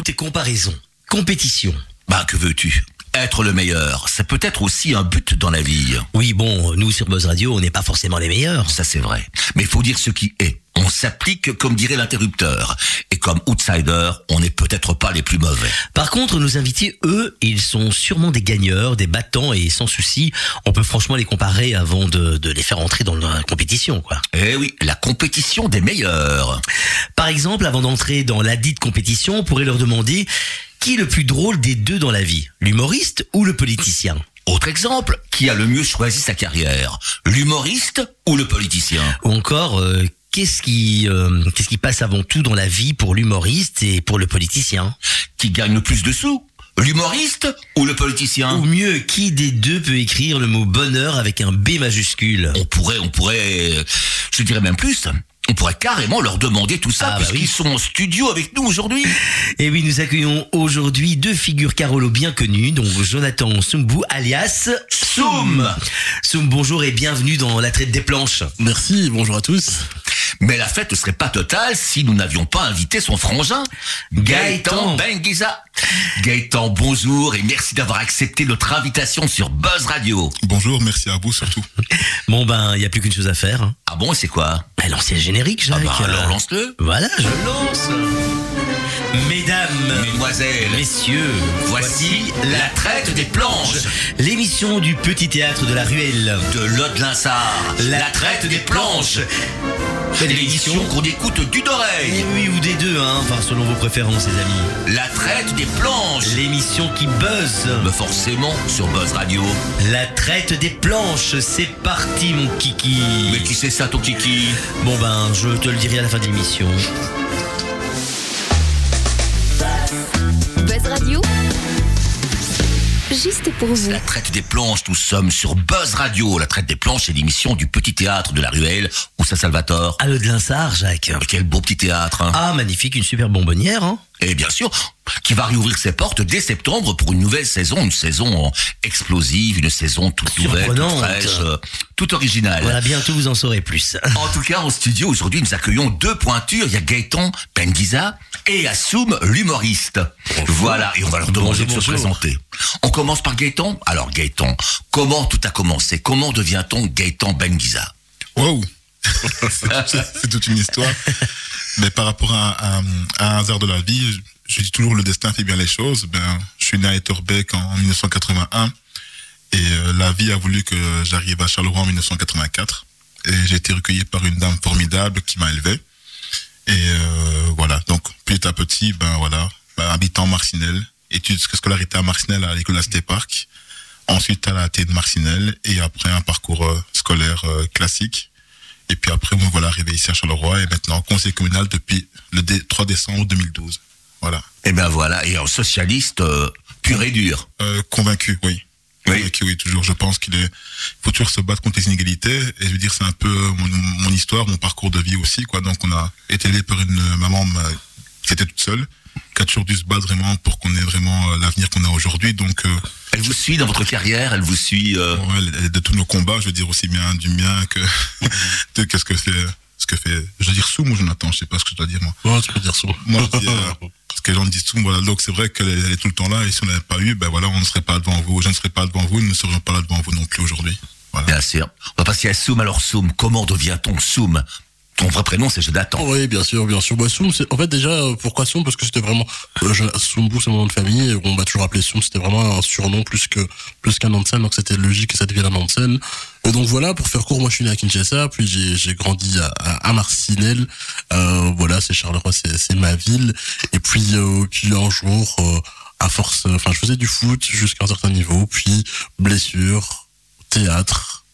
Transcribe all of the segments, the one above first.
Tout est comparaison, compétition. Bah, que veux-tu? Être le meilleur, ça peut être aussi un but dans la vie. Oui, bon, nous sur Buzz Radio, on n'est pas forcément les meilleurs. Ça c'est vrai. Mais il faut dire ce qui est. On s'applique comme dirait l'interrupteur. Et comme outsider, on n'est peut-être pas les plus mauvais. Par contre, nos invités, eux, ils sont sûrement des gagneurs, des battants, et sans souci, on peut franchement les comparer avant de, de les faire entrer dans la compétition, quoi. Eh oui, la compétition des meilleurs. Par exemple, avant d'entrer dans la dite compétition, on pourrait leur demander qui est le plus drôle des deux dans la vie? L'humoriste ou le politicien? Autre exemple, qui a le mieux choisi sa carrière? L'humoriste ou le politicien? Ou encore, euh, qu'est-ce qui, euh, qu'est-ce qui passe avant tout dans la vie pour l'humoriste et pour le politicien? Qui gagne le plus de sous? L'humoriste ou le politicien? Ou mieux, qui des deux peut écrire le mot bonheur avec un B majuscule? On pourrait, on pourrait, je dirais même plus, on pourrait carrément leur demander tout ça, ah, bah puisqu'ils sont en studio avec nous aujourd'hui. Et oui, nous accueillons aujourd'hui deux figures Carolo bien connues, donc Jonathan Sumbu, alias Soum. Soum, bonjour et bienvenue dans la traite des planches. Merci, bonjour à tous. Mais la fête ne serait pas totale si nous n'avions pas invité son frangin, Gaëtan Benguiza. Gaëtan, bonjour et merci d'avoir accepté notre invitation sur Buzz Radio. Bonjour, merci à vous surtout. Bon ben, il n'y a plus qu'une chose à faire. Hein. Ah bon, c'est quoi? Ben, L'ancien générique, Jacques. Ah bah, alors lance-le. Voilà, je lance. Mesdames, Mesdemoiselles, Messieurs, voici la traite des planches. L'émission du petit théâtre de la Ruelle. De l'Aude-Linsard. La traite des planches. L'émission qu'on écoute d'une oreille. Oui, ou des deux, hein. Enfin, selon vos préférences, les amis. La traite des planches. L'émission qui buzz. Mais forcément, sur Buzz Radio. La traite des planches, c'est parti, mon kiki. Mais qui c'est ça, ton kiki? Bon ben, je te le dirai à la fin de l'émission. Buzz Radio juste pour vous. La traite des planches, nous sommes sur Buzz Radio. La traite des planches, c'est l'émission du petit théâtre de la Ruelle. Où ça, Salvatore À le de Linsard, Jacques. Quel beau petit théâtre. Hein. Ah, magnifique, une super bonbonnière. Hein. Et bien sûr, qui va réouvrir ses portes dès septembre pour une nouvelle saison, une saison explosive, une saison toute nouvelle, toute fraîche, euh, toute originale. Voilà, bientôt vous en saurez plus. en tout cas, en studio, aujourd'hui, nous accueillons deux pointures. Il y a Gaëtan Benguiza et Assoum, l'humoriste. Voilà, et on va leur demander de se présenter. On commence par Gaëtan. Alors Gaëtan, comment tout a commencé? Comment devient-on Gaëtan Benguiza Wow C'est toute une histoire. Mais par rapport à, un hasard de la vie, je dis toujours le destin fait bien les choses. Ben, je suis né à Etterbeek en 1981 et euh, la vie a voulu que j'arrive à Charleroi en 1984 et j'ai été recueilli par une dame formidable qui m'a élevé. Et euh, voilà, donc petit à petit, ben voilà, ben, habitant Marcinelle, études scolarité à Marcinelle à l'école Asté Park, ensuite à la T de Marcinelle. Et après un parcours euh, scolaire classique et puis après, me voilà arrivé ici à Charleroi et maintenant conseil communal depuis le 3 décembre 2012. Voilà. Et eh ben voilà, et un socialiste euh, pur et dur. Euh, convaincu, oui. Convaincu, oui, toujours. Je pense qu'il est, faut toujours se battre contre les inégalités. Et je veux dire, c'est un peu mon, histoire, mon parcours de vie aussi, quoi. Donc, on a été aidé par une maman euh, qui était toute seule, qui a toujours dû se battre vraiment pour qu'on ait vraiment l'avenir qu'on a aujourd'hui. Donc, elle vous suit dans votre carrière, elle vous suit. Euh... de tous nos combats, je veux dire aussi bien du mien que de qu'est-ce que fait, ce que fait. Je veux dire sous ou Jonathan, je sais pas ce que je dois dire moi. Ouais, tu peux dire sous. Moi, je dis, euh, parce que les gens disent sous, voilà. Donc c'est vrai qu'elle est, tout le temps là, et si on l'avait pas eu, ben voilà, on ne serait pas devant vous, je ne serais pas devant vous, nous ne serions pas là devant vous non plus aujourd'hui. Voilà. Bien sûr. On va passer à Soum. Alors Soum, comment devient-on Soum? Ton vrai prénom, c'est Jonathan. Oui, bien sûr, bien sûr. Bah, Soum, en fait, déjà, euh, pourquoi Soum? Parce que c'était vraiment. Euh, Soumbu, c'est mon nom de famille. on m'a toujours appelé Soum. C'était vraiment un surnom plus que plus qu'un nom de scène. Donc, c'était logique que ça devienne un nom de scène. Et donc, voilà, pour faire court, moi, je suis né à Kinshasa. Puis, j'ai grandi à, à, Marcinelle. Euh, voilà, c'est Charleroi, c'est ma ville. Et puis, euh, puis un jour, euh, à force. Enfin, je faisais du foot jusqu'à un certain niveau. Puis, blessure, théâtre,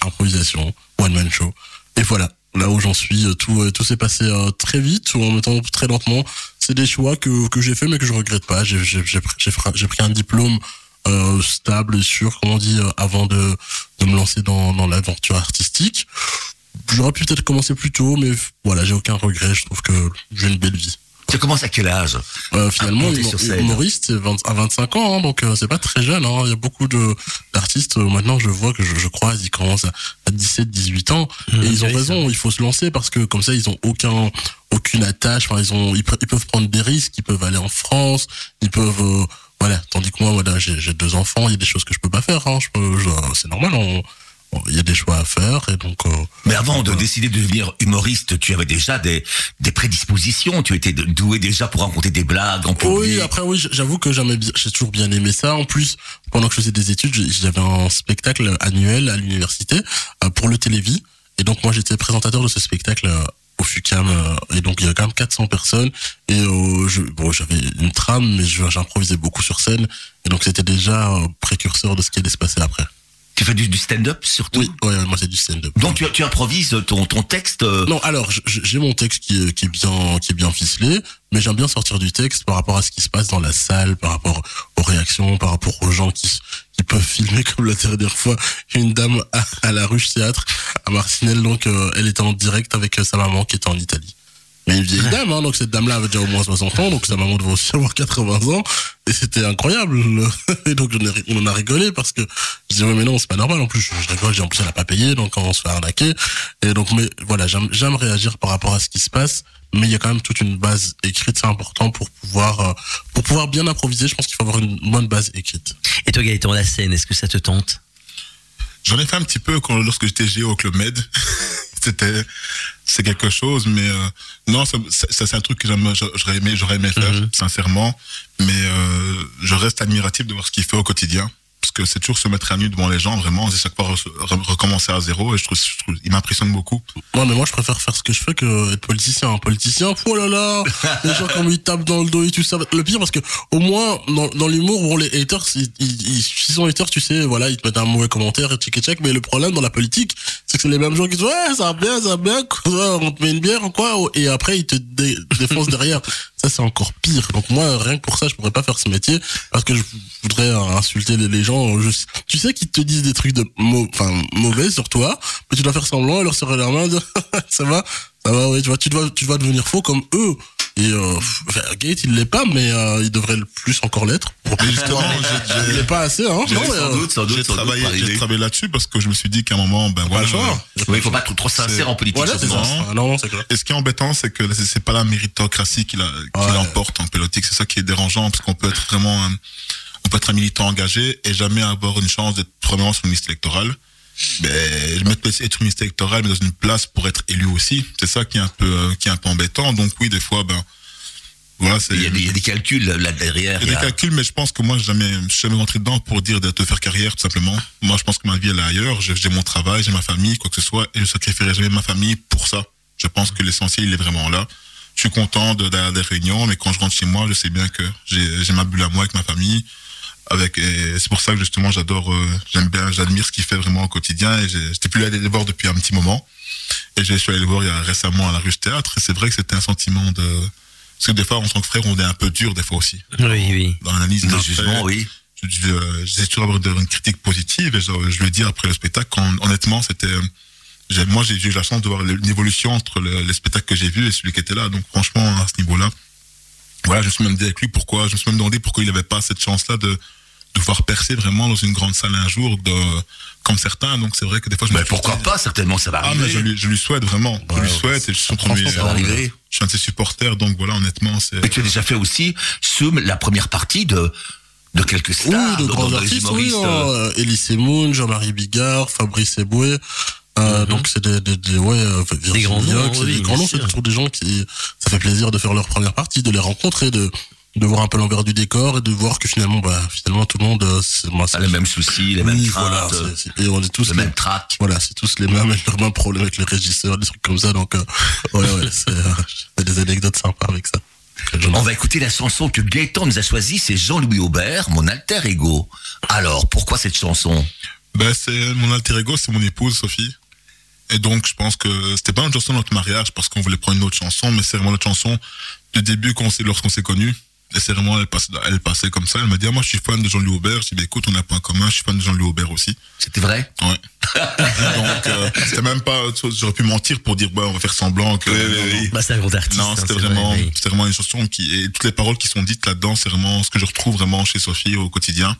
improvisation, one-man show. Et voilà là où j'en suis, euh, tout, euh, tout s'est passé euh, très vite ou en même temps très lentement. C'est des choix que, j'ai fait mais que je regrette pas. J'ai, pris un diplôme stable et sûr, comme on dit, avant de, de me lancer dans, dans l'aventure artistique. J'aurais pu peut-être commencer plus tôt, mais voilà, j'ai aucun regret. Je trouve que j'ai une belle vie. Tu commences à quel âge euh, Finalement, scène. humoriste, c'est 20 à 25 ans, hein, donc euh, c'est pas très jeune. Hein. Il y a beaucoup de d'artistes, euh, maintenant je vois que je, je croise, ils commencent à, à 17, 18 ans. Mmh, et ils ont raison, il faut se lancer parce que comme ça, ils ont aucun aucune attache. Enfin, ils, ont, ils, peuvent prendre des risques, ils peuvent aller en France, ils peuvent... euh, voilà, tandis que moi, voilà, j'ai deux enfants, il y a des choses que je peux pas faire. Hein. Je peux, je- c'est normal, on- il y a des choix à faire et donc... euh, Mais avant de décider de devenir humoriste, tu avais déjà des, des prédispositions. Tu étais doué déjà pour raconter des blagues en public. Oui, après oui, j'avoue que j'aimais j'ai toujours bien aimé ça. En plus, pendant que je faisais des études, j'avais un spectacle annuel à l'université euh, pour le Télévis. Et donc moi, j'étais présentateur de ce spectacle euh, au FUCAM. et donc il y avait quand même 400 personnes. Et euh, je, bon, j'avais une trame, mais j'improvisais beaucoup sur scène. Et donc c'était déjà précurseur de ce qui allait se passer après. Tu fais du, du stand-up surtout. Oui, ouais, moi c'est du stand-up. Donc tu, tu improvises ton, ton texte. euh, Non, alors j'ai mon texte qui est, qui est bien qui est bien ficelé, mais j'aime bien sortir du texte par rapport à ce qui se passe dans la salle, par rapport aux réactions, par rapport aux gens qui qui peuvent filmer comme la dernière fois une dame à, à la Ruche Théâtre à Marcinelle, donc euh, elle était en direct avec euh, sa maman qui était en Italie. Mais une vieille dame, hein, donc cette dame-là avait déjà au moins 60 ans, donc sa maman devait aussi avoir 80 ans, et c'était incroyable. Et donc on, en a rigolé parce que je disais, ouais, mais non, c'est pas normal, en plus je, je rigole, j'ai en plus elle a pas payé, donc on se fait arnaquer. Et donc, mais voilà, j'aime j'aime réagir par rapport à ce qui se passe, mais il y a quand même toute une base écrite, c'est important pour pouvoir, euh, pour pouvoir bien improviser, je pense qu'il faut avoir une bonne base écrite. Et toi, Gaëtan, la scène, est-ce que ça te tente? J'en ai fait un petit peu quand, lorsque j'étais géo au Club Med. C'était, c'est quelque chose, mais euh, non, c'est un truc que j'aurais aimé, j'aurais aimé faire, Mhm. sincèrement. Mais euh, je reste admiratif de voir ce qu'il fait au quotidien. Parce que c'est toujours se mettre à nu devant les gens, vraiment, c'est chaque fois re- re- recommencer à zéro. Et je trouve, je trouve il m'impressionne beaucoup. Ouais, mais moi, je préfère faire ce que je fais que être politicien. Un politicien, oh là là, les gens comme ils tapent dans le dos et tout ça. Le pire, parce que au moins, dans, dans l'humour, bon, les haters, ils, ils, ils- s'ils sont haters, tu sais, voilà, ils te mettent un mauvais commentaire et check et check. Mais le problème dans la politique, c'est que c'est les mêmes gens qui disent, ouais, ça va bien, ça va bien, quoi, on te met une bière ou quoi, et après, ils te dé- défoncent derrière. C'est encore pire. Donc moi, rien que pour ça, je pourrais pas faire ce métier parce que je voudrais insulter les, gens. Je- tu sais qu'ils te disent des trucs de enfin, mauvais sur toi, mais tu dois faire semblant et leur serrer la main ça va, ça va, oui, tu vois, tu dois, tu dois devenir faux comme eux. Et euh, enfin, Gate, il l'est pas, mais euh, il devrait le plus encore l'être. Pour Mais justement, j'ai- il l'est pas assez, hein. J'ai- Non, mais, sans euh, doute, sans doute, j'ai sans doute, travaillé, par j'ai travaillé là-dessus parce que je me suis dit qu'à un moment, ben voilà. il faut pas être trop sincère en politique. Voilà, c'est ça. Non. Non, c'est clair. Et ce qui est embêtant, c'est que c'est pas la méritocratie qui, la, qui Ouais. l'emporte en politique. C'est ça qui est dérangeant, parce qu'on peut être vraiment, un, on peut être un militant engagé et jamais avoir une chance d'être premièrement sur une liste électorale. Mais mettre être une liste électorale, mais dans une place pour être élu aussi, c'est ça qui est un peu, euh, qui est un peu embêtant. Donc oui, des fois, ben, voilà. Il y, a des, il y a des calculs là derrière. Il y a des calculs, mais je pense que moi, je jamais, je suis jamais rentré dedans pour dire de, de faire carrière, tout simplement. Moi, je pense que ma vie, elle est ailleurs. J'ai mon travail, j'ai ma famille, quoi que ce soit, et je sacrifierai jamais ma famille pour ça. Je pense que l'essentiel, il est vraiment là. Je suis content de- des réunions, mais quand je rentre chez moi, je sais bien que j'ai j'ai ma bulle à moi avec ma famille. Avec, et c'est pour ça que justement, j'adore, euh, j'aime bien, j'admire ce qu'il fait vraiment au quotidien. Et j'étais plus allé le voir depuis un petit moment. Et je suis allé le voir il y a récemment à la Ruche Théâtre. Et c'est vrai que c'était un sentiment de, parce que des fois, en tant que frère, on est un peu dur, des fois aussi Oui, oui. dans l'analyse Le d'un jugement, oui. Euh, J'essaie toujours d'avoir une critique positive et je, je lui ai dit après le spectacle, quand, honnêtement, c'était. j'ai- Moi, j'ai eu la chance de voir le- une évolution entre le, les spectacles que j'ai vus et celui qui était là. Donc, franchement, à ce niveau-là, voilà, je me suis même dit avec lui pourquoi, je me suis même demandé pourquoi il n'avait pas cette chance-là de, de pouvoir percer vraiment dans une grande salle un jour, de, comme certains. Donc, c'est vrai que des fois, je me Mais pourquoi dit- pas Certainement, ça va Ah, mais arriver. je lui, je lui souhaite vraiment. je lui souhaite et je suis, son franchement, premier- ça va arriver. je suis un de ses supporters. Donc, voilà, honnêtement, c'est. Mais tu as déjà fait aussi, Soum, la première partie de, de quelques Oui, stars, de donc, grands artistes, oui. hein, euh, Elise Moon, Jean-Marie Bigard, Fabrice Eboué. Euh, Donc c'est des, des, des, ouais, euh, Virginie grands noms, c'est oui, des grands bien noms, c'est sûr. toujours des gens qui, ça fait plaisir de faire leur première partie, de les rencontrer, de, de voir un peu l'envers du décor et de voir que finalement, bah, finalement tout le monde, euh, c'est, moi, Ah, les mêmes soucis, les mêmes oui, voilà, c'est- c'est- et on est tous le les- même trac. voilà, c'est tous les mêmes, les mêmes problèmes avec les régisseurs, des trucs comme ça, donc, euh, ouais, ouais, c'est, euh, j'ai des anecdotes sympas avec ça. On va écouter la chanson que Gaëtan nous a choisie, c'est Jean-Louis Aubert, mon alter ego. Alors, pourquoi cette chanson? Ben, c'est mon alter ego, c'est mon épouse Sophie. Et donc, je pense que c'était pas une chanson de notre mariage parce qu'on voulait prendre une autre chanson, mais c'est vraiment notre chanson du début lorsqu'on s'est connus. Et c'est vraiment, elle, passe, elle passait comme ça. Elle m'a dit, ah, moi, je suis fan de Jean-Louis Aubert. Je dis, bah, écoute, on a point commun. Je suis fan de Jean-Louis Aubert aussi. C'était vrai? Ouais. Donc, euh, c'était même pas, j'aurais pu mentir pour dire, bah, on va faire semblant que. Bah, c'est un grand artiste. Non, hein, c'était vraiment, vrai, oui. c'était vraiment une chanson qui, et toutes les paroles qui sont dites là-dedans, c'est vraiment ce que je retrouve vraiment chez Sophie au quotidien.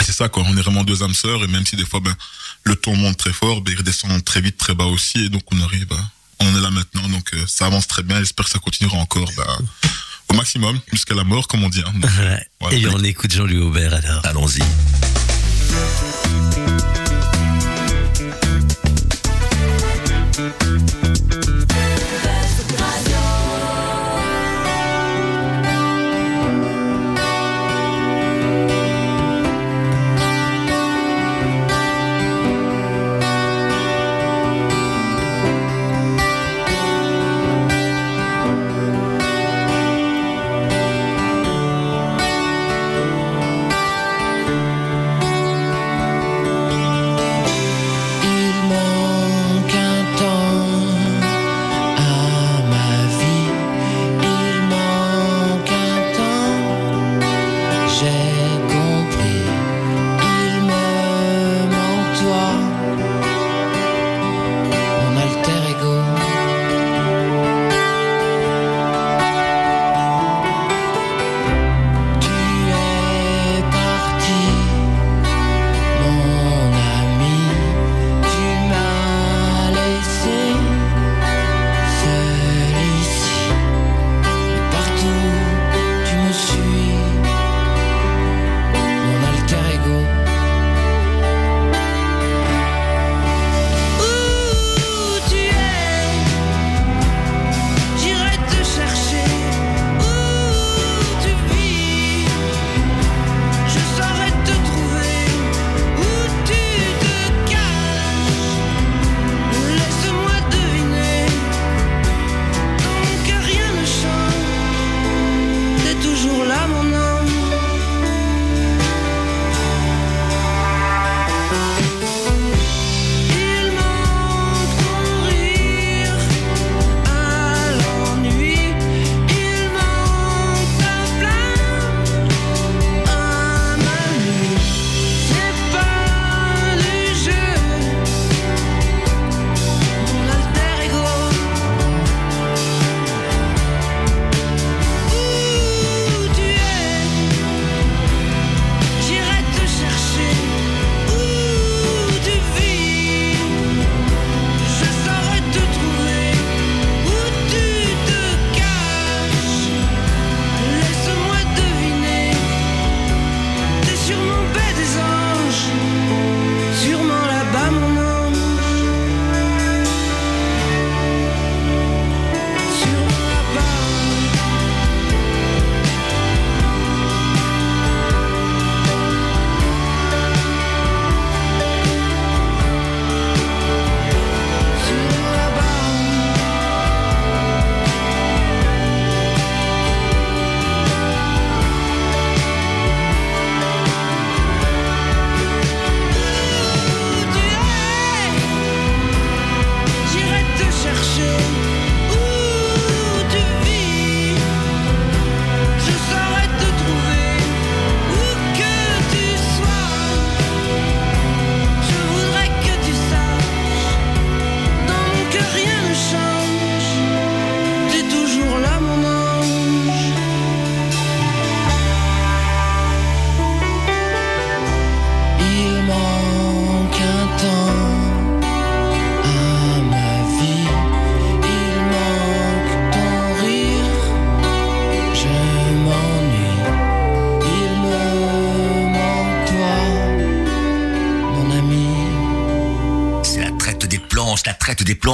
Et C'est ça, quoi. On est vraiment deux âmes sœurs, et même si des fois, ben, le ton monte très fort, ben, il redescend très vite, très bas aussi, et donc on arrive, à- on est là maintenant, donc euh, ça avance très bien, j'espère que ça continuera encore, ben, au maximum, jusqu'à la mort, comme on dit. hein. Donc, Ouais. Voilà. Et on écoute Jean-Louis Aubert alors. Allons-y.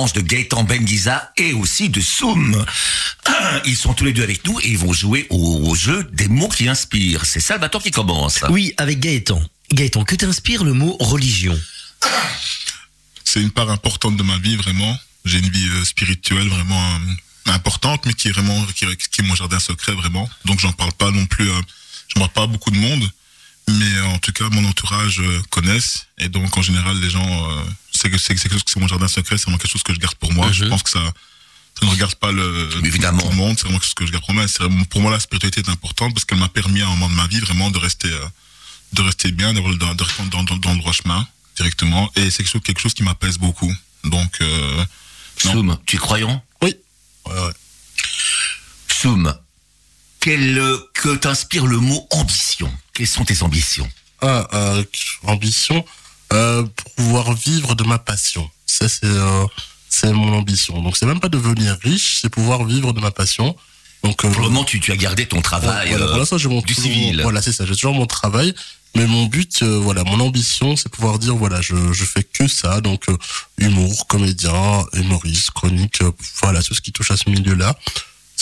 De Gaëtan Benguiza et aussi de Soum. Ils sont tous les deux avec nous et ils vont jouer au, au jeu des mots qui inspirent. C'est Salvatore qui commence. Oui, avec Gaëtan. Gaëtan, que t'inspire le mot religion? C'est une part importante de ma vie vraiment. J'ai une vie euh, spirituelle vraiment euh, importante, mais qui est vraiment qui, qui est mon jardin secret vraiment. Donc j'en parle pas non plus. euh, je parle pas à beaucoup de monde, mais euh, en tout cas mon entourage euh, connaissent et donc en général les gens euh, c'est que c'est c'est quelque chose que c'est mon jardin secret, c'est vraiment quelque chose que je garde pour moi. Je Mhm. pense que ça Ça ne regarde pas le, Évidemment. tout le monde. C'est vraiment ce que je garde pour moi. Vraiment- pour moi, la spiritualité est importante parce qu'elle m'a permis à un moment de ma vie vraiment de rester, euh, de rester bien, de, de rester dans, dans, dans le droit chemin directement. Et c'est quelque chose, quelque chose qui m'apaise beaucoup. Donc, euh. Soum, tu es croyant? Oui. Ouais, ouais. Soum, quel, euh, que t'inspire le mot ambition? Quelles sont tes ambitions? Ah, euh, ambition, euh, pouvoir vivre de ma passion. Ça, c'est euh, c'est mon ambition. Donc, c'est même pas devenir riche, c'est pouvoir vivre de ma passion. Donc, euh, Pour le moment, tu, tu as gardé ton travail voilà, euh, l'instant, j'ai mon du toujours- civil. Voilà, c'est ça. J'ai toujours mon travail. Mais mon but, euh, voilà, mon ambition, c'est pouvoir dire, voilà, je, je fais que ça. Donc, euh, humour, comédien, humoriste, chronique, euh, voilà, tout ce qui touche à ce milieu-là.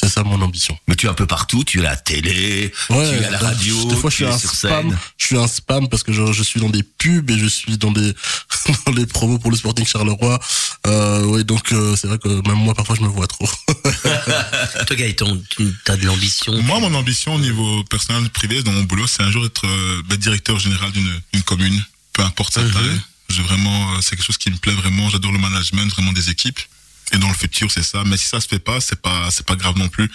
C'est ça mon ambition. Mais tu es un peu partout, tu es à la télé, tu es à la donc, radio, Des fois, je suis es un sur spam. scène. Je suis un spam parce que je, je suis dans des pubs et je suis dans des dans les promos pour le Sporting Charleroi. Euh, oui, donc euh, c'est vrai que même moi parfois je me vois trop. Toi, Gaëtan, tu as de l'ambition? Moi, mon ambition au niveau personnel, privé, dans mon boulot, c'est un jour être euh, ben, directeur général d'une commune, peu importe sa taille. J'ai vraiment, euh, c'est quelque chose qui me plaît vraiment. J'adore le management, vraiment des équipes. Et dans le futur, c'est ça. Mais si ça se fait pas, c'est pas, c'est pas grave non plus.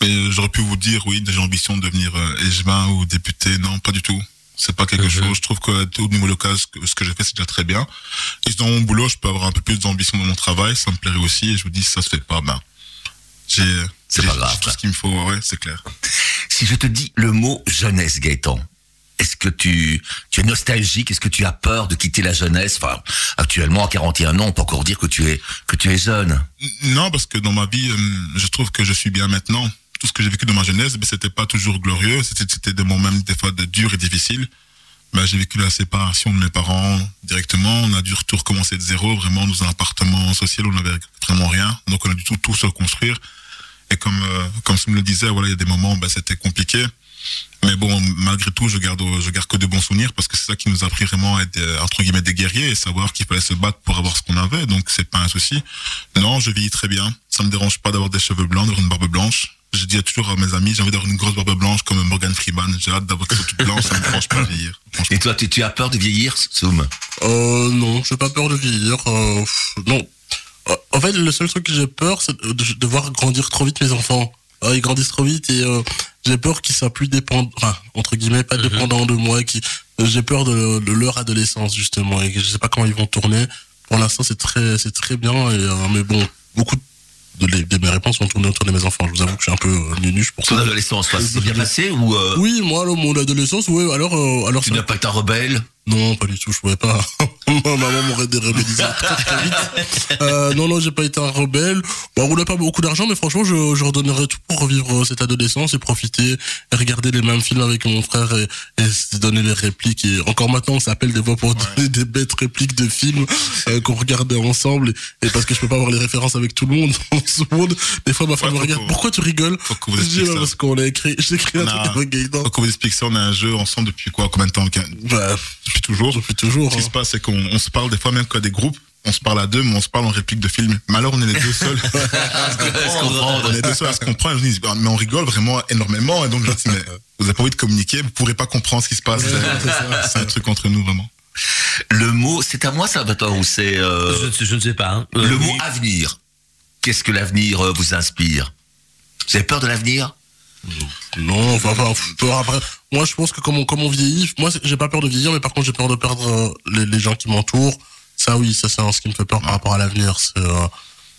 Mais euh, j'aurais pu vous dire, oui, j'ai ambition de devenir euh, échevin ou député. Non, pas du tout. C'est pas quelque Mhm. chose. Je trouve que au niveau local, ce que, j'ai fait, c'est déjà très bien. Et dans mon boulot, je peux avoir un peu plus d'ambition dans mon travail. Ça me plairait aussi. Et je vous dis, si ça se fait pas, ben, j'ai, C'est pas grave, tout ce qu'il me faut. Ouais, c'est clair. Si je te dis le mot jeunesse, Gaëtan, est-ce que tu, tu es nostalgique? Est-ce que tu as peur de quitter la jeunesse? Enfin, actuellement, à 41 ans, on peut encore dire que tu es, que tu es jeune. Non, parce que dans ma vie, euh, je trouve que je suis bien maintenant. Tout ce que j'ai vécu dans ma jeunesse, ben, c'était pas toujours glorieux. C'était, des moments même des fois de durs et difficiles. Ben, j'ai vécu la séparation de mes parents directement. On a dû tout recommencer de zéro, vraiment dans un appartement social on n'avait vraiment rien. Donc on a dû tout, tout se reconstruire. Et comme, euh, comme Soum le disait, voilà, il y a des moments, ben, c'était compliqué. Mais bon, malgré tout, je garde, je garde que de bons souvenirs parce que c'est ça qui nous a appris vraiment à être, euh, entre guillemets, des guerriers et savoir qu'il fallait se battre pour avoir ce qu'on avait. Donc, c'est pas un souci. Non, je vis très bien. Ça me dérange pas d'avoir des cheveux blancs, d'avoir une barbe blanche. Je dis toujours à mes amis, j'ai envie d'avoir une grosse barbe blanche comme Morgan Freeman. J'ai hâte d'avoir quelque chose de blanc, ça me dérange pas de vieillir. Et toi, tu, tu as peur de vieillir, Soum? Euh, non, j'ai pas peur de vieillir. Euh, non. Euh, En fait, le seul truc que j'ai peur, c'est de, voir grandir trop vite mes enfants. Euh, ils grandissent trop vite et euh, j'ai peur qu'ils soient plus dépendants, enfin, entre guillemets, pas dépendants de moi. Qui, j'ai peur de, de leur adolescence justement et que je sais pas comment ils vont tourner. Pour l'instant, c'est très, c'est très bien. Et, euh, mais bon, beaucoup de, les- de mes réponses vont tourner autour de mes enfants. Je vous avoue que je suis un peu euh, pour Ton ça. adolescence, toi, c'est bien passé ou euh, Oui, moi, alors, mon adolescence, oui. Alors, euh, alors, tu ça- n'as pas un rebelle? Non, pas du tout, je pouvais pas. Ma maman m'aurait dérebellisé très très vite. Euh, non, non, j'ai pas été un rebelle. Bon, on roulait pas beaucoup d'argent, mais franchement, je, je redonnerais tout pour revivre cette adolescence et profiter et regarder les mêmes films avec mon frère et, et se donner les répliques. Et encore maintenant, on s'appelle des fois pour donner des bêtes répliques de films euh, qu'on regardait ensemble. Et, et parce que je peux pas avoir les références avec tout le monde, tout le monde. Des fois, ma femme Ouais, me regarde. Pourquoi tu rigoles? Faut vous explique ça. parce qu'on a écrit, j'ai écrit un truc avec Gaëtan. Faut qu'on vous explique ça. On a un jeu ensemble depuis quoi Combien de temps Bah, Depuis toujours. depuis toujours. Ce qui hein. se passe, c'est qu'on on se parle des fois même quand des groupes. On se parle à deux, mais on se parle en réplique de film. Mais alors, on est les deux seuls. on est deux seuls à se comprendre. Je dis, mais on rigole vraiment énormément. Et donc, je dis, mais vous avez pas envie de communiquer, vous pourrez pas comprendre ce qui se passe. C'est- un truc entre nous, vraiment. Le mot, c'est à moi, Salvatore, ou c'est euh, Je, ne sais- je ne sais pas. hein. Euh, le oui. mot avenir Qu'est-ce que l'avenir euh, vous inspire? Vous avez peur de l'avenir? Non, enfin, enfin, peur après. Moi, je pense que comme on, comme on vieillit, moi, j'ai pas peur de vieillir, mais par contre, j'ai peur de perdre euh, les, les gens qui m'entourent. Ça, oui, ça, c'est ce qui me fait peur par rapport à l'avenir. C'est, euh,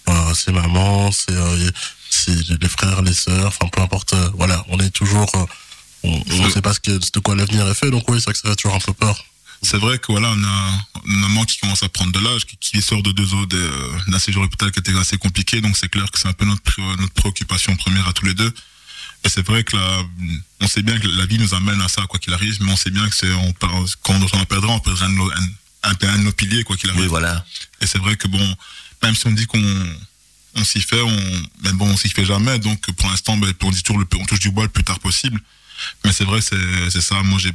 euh, c'est maman, c'est, les frères, les sœurs, enfin, peu importe. voilà, on est toujours, on, on sait pas ce que, de quoi l'avenir est fait, donc oui, c'est vrai que ça fait toujours un peu peur. C'est vrai que voilà, on a une maman qui commence à prendre de l'âge, qui, qui sort de deux ans d'un séjour hôpital qui était assez compliqué, donc c'est clair que c'est un peu notre préoccupation première à tous les deux. Et c'est vrai que la, on sait bien que la vie nous amène à ça, quoi qu'il arrive, mais on sait bien que c'est, on, perd- quand on en perdra, on perdra un, de nos- un, un, un de nos piliers, quoi qu'il arrive. Oui, voilà. Et c'est vrai que bon, même si on dit qu'on on s'y fait, on, mais bon, on s'y fait jamais. Donc pour l'instant, ben, on dit toujours le, on touche du bois le plus tard possible. Mais c'est vrai, c'est c'est ça. Moi, j'ai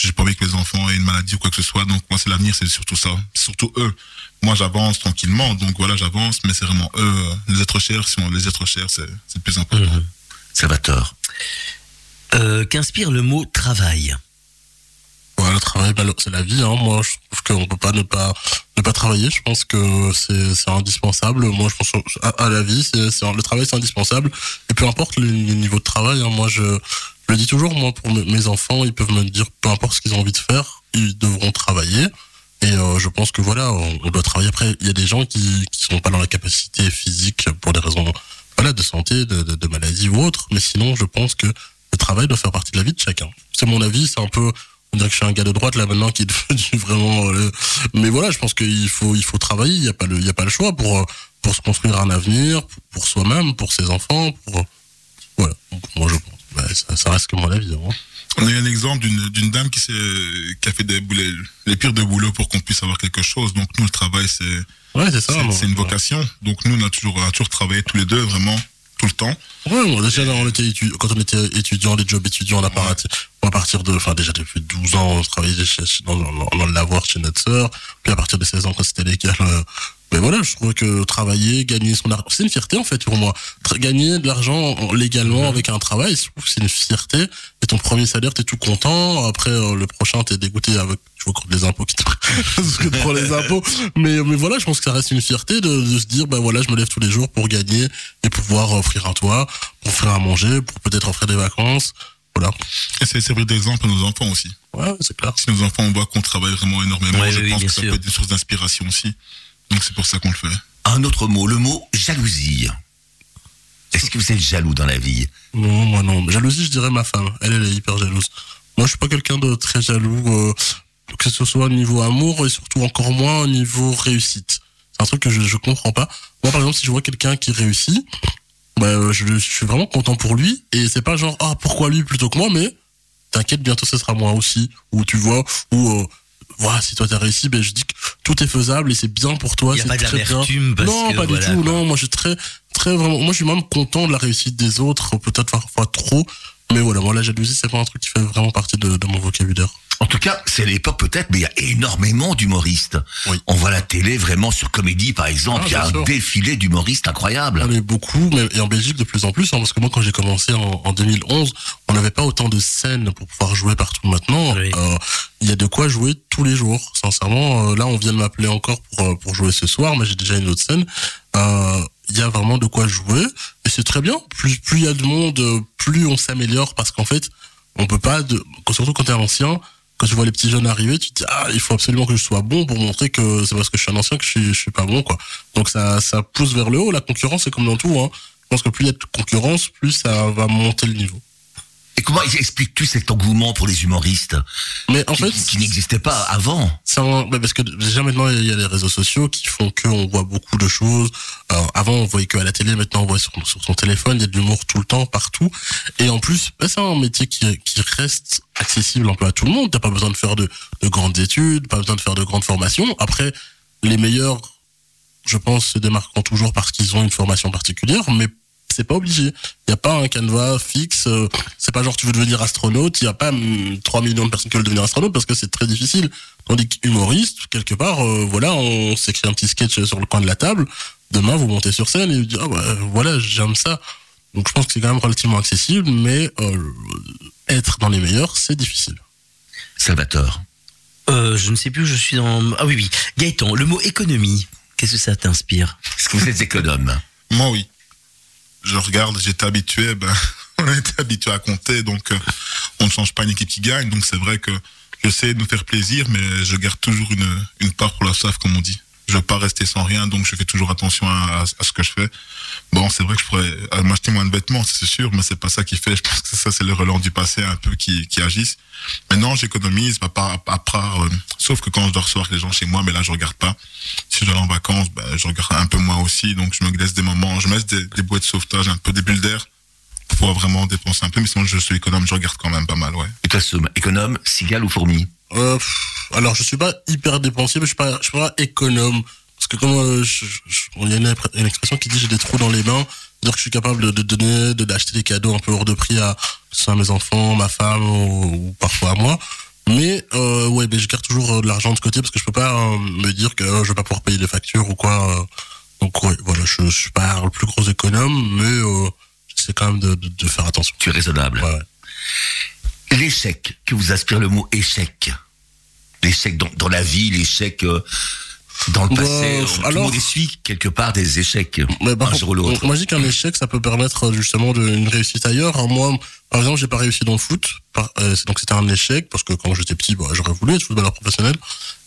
j'ai pas envie que les enfants aient une maladie ou quoi que ce soit. Donc moi, c'est l'avenir, c'est surtout ça, C'est surtout eux. Moi, j'avance tranquillement. Donc voilà, j'avance, mais c'est vraiment eux, les êtres chers. Si on les êtres chers, c'est c'est le plus important. Mhm. Salvatore. Euh, Qu'inspire le mot travail? Voilà, travail, bah, le- c'est la vie. Hein. Moi, je trouve qu'on peut pas ne pas ne pas travailler. Je pense que c'est c'est indispensable. Moi, je pense à, à la vie, c'est le travail, c'est indispensable. Et peu importe le, le niveau de travail. Hein, moi, je, je le dis toujours. Moi, pour mes- mes enfants, ils peuvent me dire, peu importe ce qu'ils ont envie de faire, ils devront travailler. Et euh, je pense que voilà, on, on doit travailler. Après, il y a des gens qui qui sont pas dans la capacité physique pour des raisons voilà de santé, de, maladie ou autre. Mais sinon, je pense que le travail doit faire partie de la vie de chacun. C'est mon avis, c'est un peu, on dirait que je suis un gars de droite là maintenant qui est devenu vraiment. euh, mais voilà, je pense qu'il faut, il faut travailler. Il y a pas le, a pas le choix pour euh, pour se construire un avenir, pour, soi-même, pour ses enfants, pour voilà. Donc, moi, je pense, ça, ça reste que mon avis. Hein. On a eu un exemple d'une d'une dame qui, s'est- qui a fait des boulets, les pires de boulot pour qu'on puisse avoir quelque chose. Donc nous, le travail, c'est Ouais, c'est une vocation. Donc nous, on a toujours, on a toujours travaillé tous les deux, vraiment, tout le temps. Ouais, bon, déjà, on était quand on était étudiant, les jobs étudiants, on a. À partir de, enfin, déjà depuis 12 ans, on travaillait chez, dans, dans, dans le lavoir chez notre sœur. Puis à partir de 16 ans, quand c'était légal, euh, mais voilà, je trouve que travailler, gagner son argent, c'est une fierté, en fait, pour moi. Gagner de l'argent légalement avec un travail, je trouve que c'est une fierté. Et ton premier salaire, t'es tout content. Après, euh, le prochain, t'es dégoûté avec, tu vois, contre les impôts qui te, parce que tu prends les impôts. Mais, mais voilà, je pense que ça reste une fierté de, de se dire, ben voilà, je me lève tous les jours pour gagner et pouvoir offrir un toit, pour offrir à manger, pour peut-être offrir des vacances. Voilà. Et c'est servir d'exemple à nos enfants aussi. Ouais, c'est clair. Si nos enfants voient qu'on travaille vraiment énormément, Ouais, je oui, pense que ça sûr. peut être une source d'inspiration aussi. Donc c'est pour ça qu'on le fait. Un autre mot, le mot jalousie. Est-ce que vous êtes jaloux dans la vie? Non, moi non. Jalousie, je dirais ma femme. Elle, elle est hyper jalouse. Moi, je suis pas quelqu'un de très jaloux, euh, que ce soit au niveau amour et surtout encore moins au niveau réussite. C'est un truc que je, je comprends pas. Moi, par exemple, si je vois quelqu'un qui réussit, bah, euh, je, je suis vraiment content pour lui. Et c'est pas genre, ah, pourquoi lui plutôt que moi, mais t'inquiète, bientôt ce sera moi aussi. Ou tu vois, ou, euh, voilà, si toi t'as réussi, ben, je dis que tout est faisable et c'est bien pour toi. Il a c'est pas très bien. d'amertume parce non, que pas voilà, du tout. quoi. Non, moi je suis très, très vraiment. Moi je suis même content de la réussite des autres, peut-être parfois trop. Mais voilà, moi la jalousie c'est pas un truc qui fait vraiment partie de, de mon vocabulaire. En tout cas, c'est l'époque peut-être, mais il y a énormément d'humoristes. Oui. On voit la télé vraiment sur Comédie, par exemple. Ah, il y a un sûr. défilé d'humoristes incroyables. On est beaucoup, mais et en Belgique de plus en plus, hein, parce que moi quand j'ai commencé en, en 2011, on n'avait pas autant de scènes pour pouvoir jouer partout maintenant. Oui. Euh, Il y a de quoi jouer tous les jours. Sincèrement, euh, là on vient de m'appeler encore pour euh, pour jouer ce soir, mais j'ai déjà une autre scène. Euh, Il y a vraiment de quoi jouer et c'est très bien. Plus plus il y a de monde, euh, plus on s'améliore parce qu'en fait on peut pas, de, surtout quand t'es ancien. Quand tu vois les petits jeunes arriver, tu te dis ah il faut absolument que je sois bon pour montrer que c'est parce que je suis un ancien que je suis, suis pas bon quoi. Donc ça ça pousse vers le haut. La concurrence c'est comme dans tout. Hein. Je pense que plus il y a de concurrence, plus ça va monter le niveau. Et comment expliques-tu cet engouement pour les humoristes Mais en qui, fait, qui- n'existait pas avant un- bah, parce que déjà maintenant il y a les réseaux sociaux qui font que on voit beaucoup de choses. Alors, avant on voyait que à la télé, maintenant on voit sur, sur son téléphone, il y a de l'humour tout le temps, partout. Et en plus, bah, c'est un métier qui, qui reste accessible un peu à tout le monde. T'as pas besoin de faire de, de grandes études, pas besoin de faire de grandes formations. Après, les meilleurs, je pense, se démarqueront toujours parce qu'ils ont une formation particulière, mais c'est pas obligé. Il n'y a pas un canevas fixe. euh, C'est pas genre tu veux devenir astronaute. Il n'y a pas hum, 3 millions de personnes qui veulent devenir astronaute parce que c'est très difficile. Tandis qu'humoriste, quelque part, euh, voilà, on s'écrit un petit sketch sur le coin de la table. Demain, vous montez sur scène et vous dites, ah bah, voilà, j'aime ça. Donc je pense que c'est quand même relativement accessible, mais euh, être dans les meilleurs, c'est difficile. Salvatore. Euh, je ne sais plus où je suis dans... Ah oui, oui. Gaëtan, le mot économie, qu'est-ce que ça t'inspire? Est-ce que vous êtes économe? Moi, oui. Je regarde, j'étais habitué, ben, on était habitué à compter, donc euh, on ne change pas une équipe qui gagne. Donc c'est vrai que j'essaie de nous faire plaisir, mais je garde toujours une part pour la soif, comme on dit. Je veux pas rester sans rien, donc je fais toujours attention à, à ce que je fais. Bon, c'est vrai que je pourrais euh, m'acheter moins de vêtements, c'est sûr, mais c'est pas ça qui fait. Je pense que ça, c'est le relents du passé un peu qui, qui agissent. Maintenant, j'économise, à part, à part, euh, sauf que quand je dois recevoir les gens chez moi, mais là, je regarde pas. Si je dois aller en vacances, ben, je regarde un peu moins aussi, donc je me laisse des moments, je me laisse des, des boîtes de sauvetage, un peu des bulles d'air, pour pouvoir vraiment dépenser un peu, mais sinon, je suis économe, je regarde quand même pas mal, ouais. Et toi, Soum, économe, cigale ou fourmi? Euh, pff, alors, je suis pas hyper dépensier, mais je suis pas, je suis pas économe. Parce que comme euh, il y a une, expression qui dit j'ai des trous dans les mains, c'est-à-dire que je suis capable de, de donner, de d'acheter des cadeaux un peu hors de prix à, mes enfants, ma femme ou, ou parfois à moi. Mais euh, ouais, je garde toujours euh, de l'argent de côté parce que je peux pas euh, me dire que euh, je vais pas pouvoir payer les factures ou quoi. donc ouais, voilà, je, je suis pas le plus gros économe, mais j'essaie quand même de, de, de faire attention. Tu es raisonnable. Ouais. L'échec, que vous aspire le mot échec l'échec dans, dans la vie, l'échec euh, dans le Bah, passé. Tout le alors- monde essuie quelque part des échecs. Mais par un jour ou contre, l'autre. moi je dis qu'un échec, ça peut permettre euh, justement de- une réussite ailleurs. Moi, par exemple, j'ai pas réussi dans le foot, par- euh, donc c'était un échec parce que quand j'étais petit, bah, j'aurais voulu être footballeur professionnel.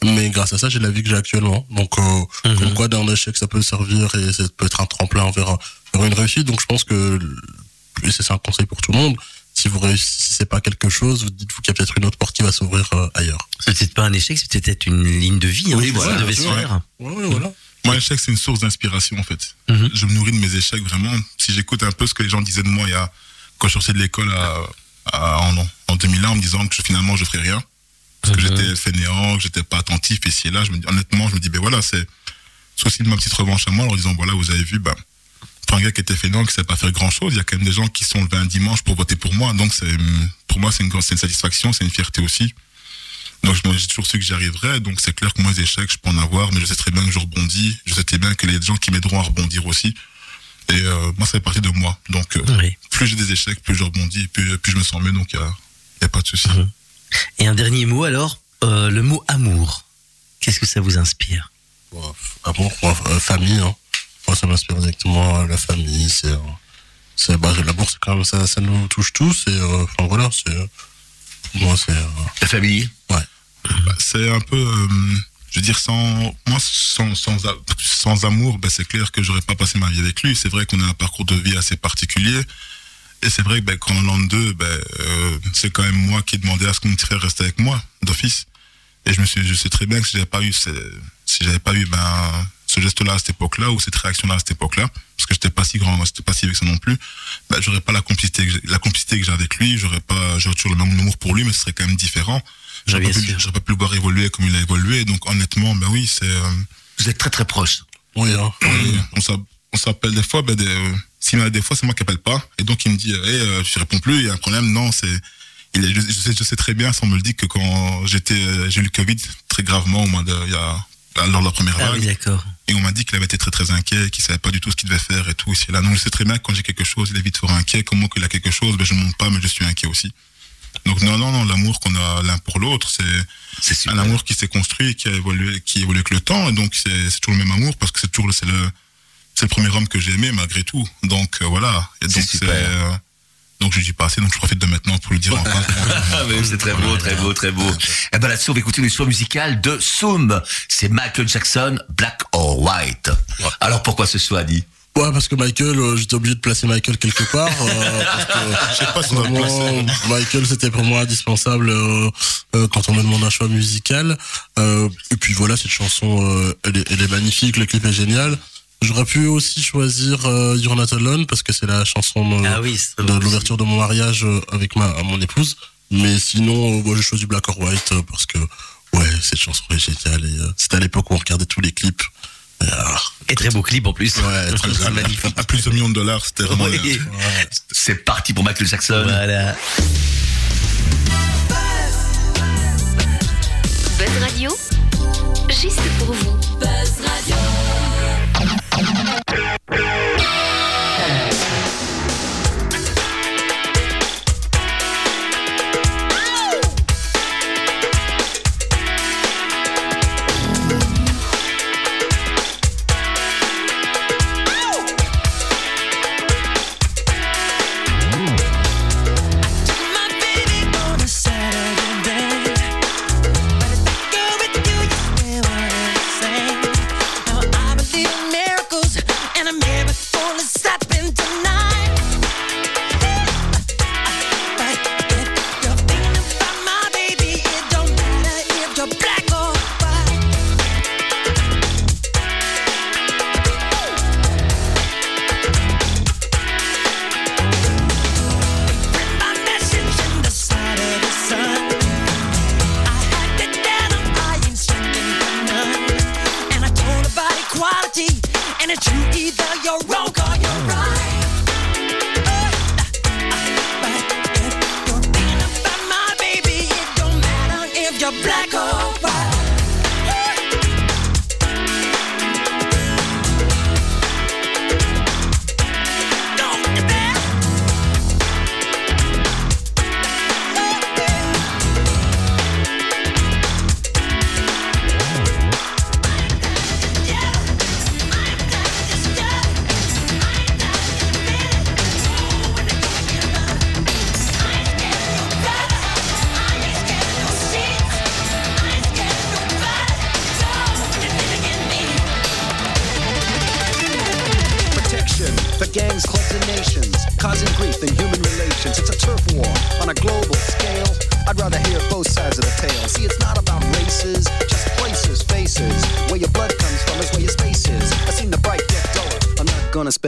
Mais grâce à ça, j'ai la vie que j'ai actuellement. Donc, euh, Mhm. comme quoi d'un échec, ça peut servir et ça peut être un tremplin vers, vers une réussite. Donc, je pense que et c'est un conseil pour tout le monde. Si vous réussissez pas quelque chose, vous dites-vous qu'il y a peut-être une autre porte qui va s'ouvrir euh, ailleurs. C'est peut-être pas un échec, c'est peut-être une ligne de vie. Hein, Oui, voilà, devait se faire. Ouais, ouais, voilà. Moi, l'échec, c'est une source d'inspiration, en fait. Mhm. Je me nourris de mes échecs, vraiment. Si j'écoute un peu ce que les gens disaient de moi il y a, quand je sortais de l'école à, à- en, en 2001, en me disant que je- finalement, je ferais rien. Parce que Mhm. j'étais fainéant, que j'étais pas attentif, et si et là, je me dis, honnêtement, je me dis, ben voilà, c'est, c'est aussi ma petite revanche à moi, en leur disant, voilà, vous avez vu, ben, un gars qui était fainéant, qui savait pas faire grand chose, il y a quand même des gens qui sont levés un dimanche pour voter pour moi. Donc, c'est, pour moi, c'est une, grosse- c'est une satisfaction, c'est une fierté aussi. Donc, je- j'ai toujours su que j'y arriverais. Donc, c'est clair que moi, les échecs, je peux en avoir, mais je sais très bien que je rebondis. Je sais très bien que les gens qui m'aideront à rebondir aussi. Et euh, moi, ça fait partie de moi. Donc, euh, Oui. plus j'ai des échecs, plus je rebondis, plus, plus je me sens mieux. Donc, il n'y a, y a pas de souci. Mhm. Et un dernier mot alors, euh, le mot amour. Qu'est-ce que ça vous inspire? Amour, euh, famille, hein. Ça m'inspire directement la famille. C'est, c'est, bah, l'amour, c'est quand même ça, ça nous touche tous. Et euh, enfin voilà, c'est, euh, pour moi, c'est. euh, La famille Bah, c'est un peu, euh, je veux dire, sans moi, sans, sans, amour, bah, c'est clair que j'aurais pas passé ma vie avec lui. C'est vrai qu'on a un parcours de vie assez particulier. Et c'est vrai que ben, quand on l'an deux, ben, euh, c'est quand même moi qui ai demandé à ce que mon petit frère reste avec moi, d'office. Et je me suis, je sais très bien que si j'avais pas eu, si j'avais pas eu, ben, ce geste-là à cette époque-là, ou cette réaction-là à cette époque-là, parce que j'étais pas si grand, j'étais pas si avec ça non plus, ben, j'aurais pas la complicité, que j'ai- la complicité que j'ai avec lui, j'aurais pas, j'aurais toujours le même amour pour lui, mais ce serait quand même différent. J'aurais pas, pu- pas le voir évoluer comme il a évolué. Donc, honnêtement, ben oui, c'est, euh, Vous êtes très très proches. Oui, hein. oui, on s'app- on s'appelle des fois, ben des, euh, s'il m'a des fois, c'est moi qui appelle pas. Et donc, il me dit, hé, euh, je réponds plus, il y a un problème. Non, c'est, il est, je, je sais, je sais très bien, ça on me le dit que quand j'étais, euh, j'ai eu le Covid très gravement au mois de, il y a, lors de la première Ah vague. oui, d'accord. Et on m'a dit qu'il avait été très très inquiet, qu'il savait pas du tout ce qu'il devait faire et tout. et là. Donc je sais très bien que quand j'ai quelque chose, il est vite fort inquiet. Comment qu'il a quelque chose, ben je monte pas, mais je suis inquiet aussi. Donc non, non, non, l'amour qu'on a l'un pour l'autre, c'est C'est un amour qui s'est construit, qui a évolué, qui évolue avec le temps. Et donc c'est c'est toujours le même amour parce que c'est toujours le- c'est le c'est le premier homme que j'ai aimé malgré tout. Donc euh, voilà. Et C'est donc super. Donc je dis pas assez, donc je profite de maintenant pour le dire encore. Ah, mais c'est très beau, très beau, très beau. Et ben là-dessus, on va écouter une histoire musicale de Soum. C'est Michael Jackson, Black or White. Alors pourquoi ce choix, dit Ouais, parce que Michael, euh, j'étais obligé de placer Michael quelque part. euh, parce que Je sais pas si on vraiment. Michael, c'était pour moi indispensable euh, euh, quand on me demande un choix musical. Euh, et puis voilà, cette chanson, euh, elle, est, elle est magnifique, le clip est génial. J'aurais pu aussi choisir euh, You're Not Alone parce que c'est la chanson euh, Ah oui, de l'ouverture de mon mariage euh, avec ma mon épouse. Mais sinon, euh, moi, j'ai choisi Black or White euh, parce que ouais, cette chanson est géniale. Et, euh, c'était à l'époque où on regardait tous les clips. Et, ah. Et très beau clip en plus. Ouais, très C'est magnifique. À plus de millions de dollars, c'était vraiment. Euh, C'est parti pour Michael Jackson. Voilà. Buzz Radio, juste pour vous. Buzz Radio.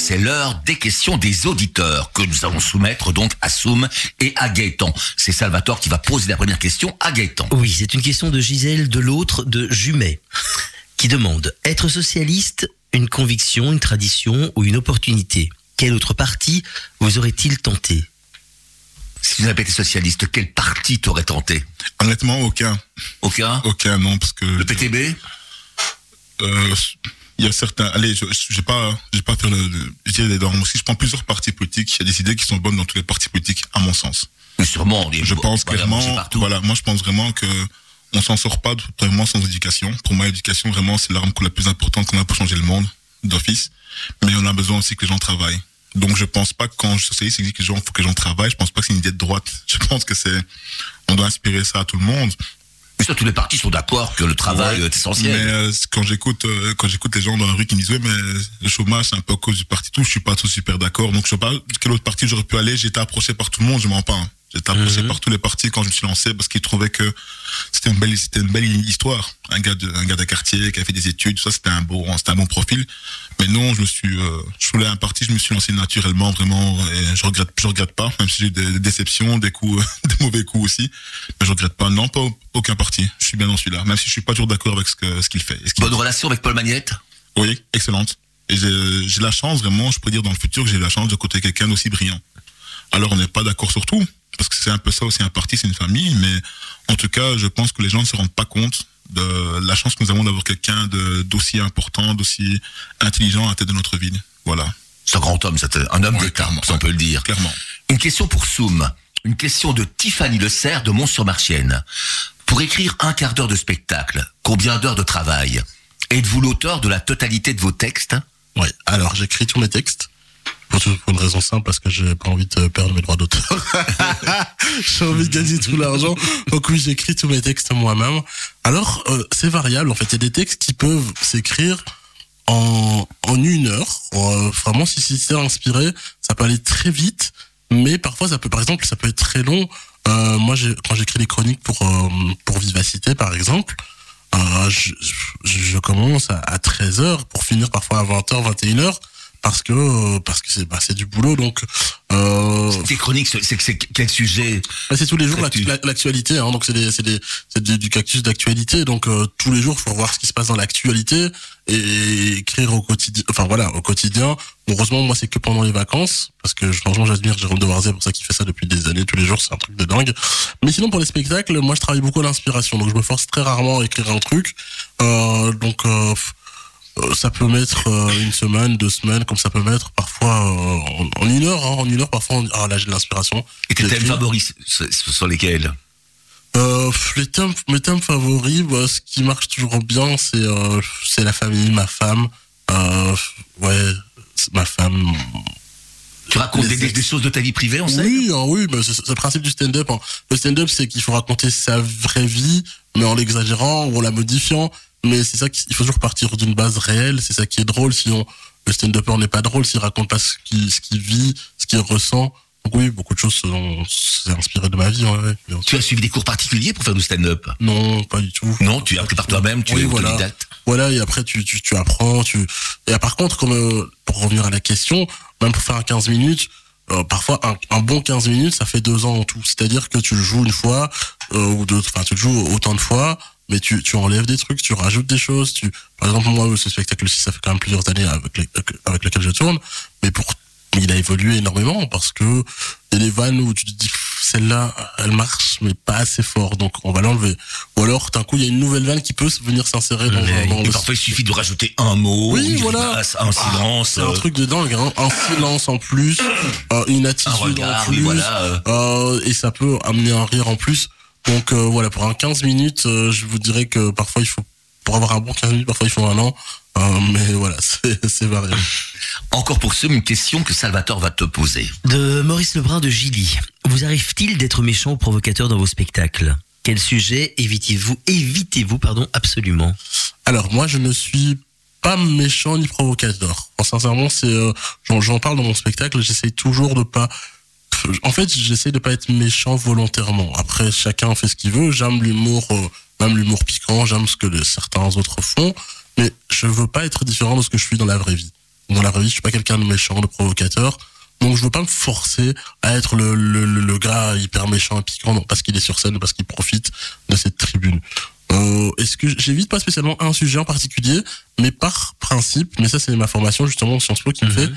C'est l'heure des questions des auditeurs que nous allons soumettre donc à Soum et à Gaëtan. C'est Salvatore qui va poser la première question à Gaëtan. Oui, c'est une question de Gisèle de l'autre de Jumet qui demande être socialiste une conviction, une tradition ou une opportunité? Quel autre parti vous aurait-il tenté? Si tu n'avais pas été socialiste, quel parti t'aurait tenté? Honnêtement, aucun. Aucun? Aucun, non, parce que. Le PTB Euh, il y a certains. Allez, je vais pas, je vais pas faire le. le- des normes aussi. Je prends plusieurs partis politiques. Il y a des idées qui sont bonnes dans tous les partis politiques, à mon sens. Mais sûrement. les- Je pense clairement. Voilà, moi je pense vraiment que on s'en sort pas vraiment sans éducation. Pour moi, l'éducation vraiment c'est l'arme la plus importante qu'on a pour changer le monde d'office. Mais on a besoin aussi que les gens travaillent. Donc je pense pas que quand je suis socialiste, dit que les gens faut que les gens travaillent. Je pense pas que c'est une idée de droite. Je pense que c'est on doit inspirer ça à tout le monde. Mais ça, tous les partis sont d'accord que le travail Ouais. est essentiel. Mais euh, quand j'écoute euh, quand j'écoute les gens dans la rue qui me disent ouais mais le chômage c'est un peu à cause du parti tout, je suis pas tout super d'accord. Donc je sais pas quel autre parti j'aurais pu aller. J'ai été approché par tout le monde, je mens pas. hein. J'ai été approché Mhm. par tous les partis quand je me suis lancé parce qu'ils trouvaient que c'était une belle c'était une belle histoire. Un gars de, un gars d'un quartier qui a fait des études, tout ça c'était un bon c'était un bon profil. Mais non, je me suis euh, je voulais un parti, je me suis lancé naturellement vraiment et je regrette je regrette pas même si j'ai eu des, des déceptions, des coups des mauvais coups aussi. Mais je regrette pas non pas aucun parti. Je suis bien dans celui-là même si je suis pas toujours d'accord avec ce que ce qu'il fait. ce Bonne relation avec Paul Magnette? Oui, excellente. Et j'ai la chance, vraiment, je peux dire dans le futur que j'ai la chance de côté quelqu'un d'aussi brillant. Alors on n'est pas d'accord sur tout, parce que c'est un peu ça aussi un parti, c'est une famille, mais en tout cas, je pense que les gens ne se rendent pas compte de la chance que nous avons d'avoir quelqu'un de- d'aussi important, d'aussi intelligent à la tête de notre ville. Voilà, C'est un grand homme, c'est un homme Ouais, d'État, clairement, ça on peut le dire. clairement. Une question pour Soum. Une question de Tiffany Le Serre de Mont-sur-Marchienne. Pour écrire un quart d'heure de spectacle, combien d'heures de travail? Êtes-vous l'auteur de la totalité de vos textes? Ouais. Alors, j'écris tous mes textes. Pour, une raison simple, parce que j'ai pas envie de perdre mes droits d'auteur. j'ai envie de gagner tout l'argent. Donc oui, j'écris tous mes textes moi-même. Alors, euh, c'est variable. En fait, il y a des textes qui peuvent s'écrire en, en une heure. Euh, vraiment, si, si c'est inspiré, ça peut aller très vite. Mais parfois, ça peut, par exemple, ça peut être très long. Euh, moi, quand j'écris des chroniques pour, euh, pour Vivacité, par exemple, euh, je, je, je commence à, à 13h pour finir parfois à 20h, 21h parce que parce que c'est bah, c'est du boulot donc euh, Tes chroniques, c'est c'est- c'est quel sujet bah, c'est tous les jours l'actualité hein, donc c'est des c'est des c'est du, cactus d'actualité donc euh, tous les jours faut voir ce qui se passe dans l'actualité et écrire au quotidien enfin voilà au quotidien. Heureusement moi c'est que pendant les vacances parce que franchement j'admire Jérôme Devarzé pour ça qu'il fait ça depuis des années tous les jours c'est un truc de dingue. Mais sinon pour les spectacles moi je travaille beaucoup à l'inspiration donc je me force très rarement à écrire un truc. Euh, donc euh, ça peut mettre euh, une semaine, deux semaines, comme ça peut mettre parfois euh, en, en une heure. Hein, en une heure, parfois, on, ah là j'ai de l'inspiration. Et tes thèmes favoris, ce sont lesquels? Euh, les thèmes, mes thèmes favoris, bah, ce qui marche toujours bien, c'est euh, c'est la famille, ma femme, euh, ouais, ma femme. Tu racontes des, des- ex. des choses de ta vie privée, on sait? Oui, hein, oui, bah, c'est le principe du stand-up. hein. Le stand-up, c'est qu'il faut raconter sa vraie vie, mais en l'exagérant ou en la modifiant. Mais c'est ça qu'il faut toujours partir d'une base réelle. C'est ça qui est drôle. Sinon, le stand-upper n'est pas drôle s'il raconte pas ce qu'il ce qu'il vit, ce qu'il ressent. Donc oui, beaucoup de choses sont c'est inspiré de ma vie. Ouais. Tu as suivi des cours particuliers pour faire du stand-up? Non, pas du tout. Non, tu as appris par toi-même, tu Oui, es voilà. autodidacte. Voilà, et après tu, tu, tu apprends. Tu... Et par contre, comme euh, pour revenir à la question, même pour faire un 15 minutes, euh, parfois un, un bon 15 minutes, ça fait deux ans en tout. C'est-à-dire que tu le joues une fois, euh, ou deux, enfin tu le joues autant de fois, mais tu, tu enlèves des trucs, tu rajoutes des choses. Tu... Par exemple, moi, ce spectacle-ci, ça fait quand même plusieurs années avec, les, avec lequel je tourne, mais pour il a évolué énormément parce que il y a des vannes où tu te dis celle-là elle marche mais pas assez fort donc on va l'enlever ou alors d'un coup il y a une nouvelle vanne qui peut venir s'insérer dans, Ouais, dans Et le parfois, il suffit de rajouter un mot, Oui, une voilà. grimace, un silence, c'est un euh, truc de dingue hein. un silence en plus euh, une un attitude regard, en oui, plus voilà. euh. euh, et ça peut amener un rire en plus donc euh, voilà pour un 15 minutes euh, je vous dirais que parfois il faut pour avoir un bon 15 minutes parfois il faut un an Euh, mais voilà c'est variable Encore pour ceux, une question que Salvatore va te poser. De Maurice Lebrun de Gilly. Vous arrive-t-il d'être méchant ou provocateur dans vos spectacles? Quel sujet évitez-vous évitez-vous pardon absolument? Alors moi je ne suis pas méchant ni provocateur. Enfin, sincèrement c'est euh, j'en parle dans mon spectacle, j'essaye toujours de pas en fait, j'essaie de pas être méchant volontairement. Après chacun fait ce qu'il veut, j'aime l'humour euh, même l'humour piquant, j'aime ce que les- certains autres font, mais je veux pas être différent de ce que je suis dans la vraie vie. Dans la vraie vie, je suis pas quelqu'un de méchant, de provocateur. Donc je veux pas me forcer à être le, le, le, gars hyper méchant et piquant, non, parce qu'il est sur scène, ou parce qu'il profite de cette tribune. Euh, Est-ce que j'évite pas spécialement un sujet en particulier, mais par principe, mais ça c'est ma formation justement au Sciences Po qui me fait,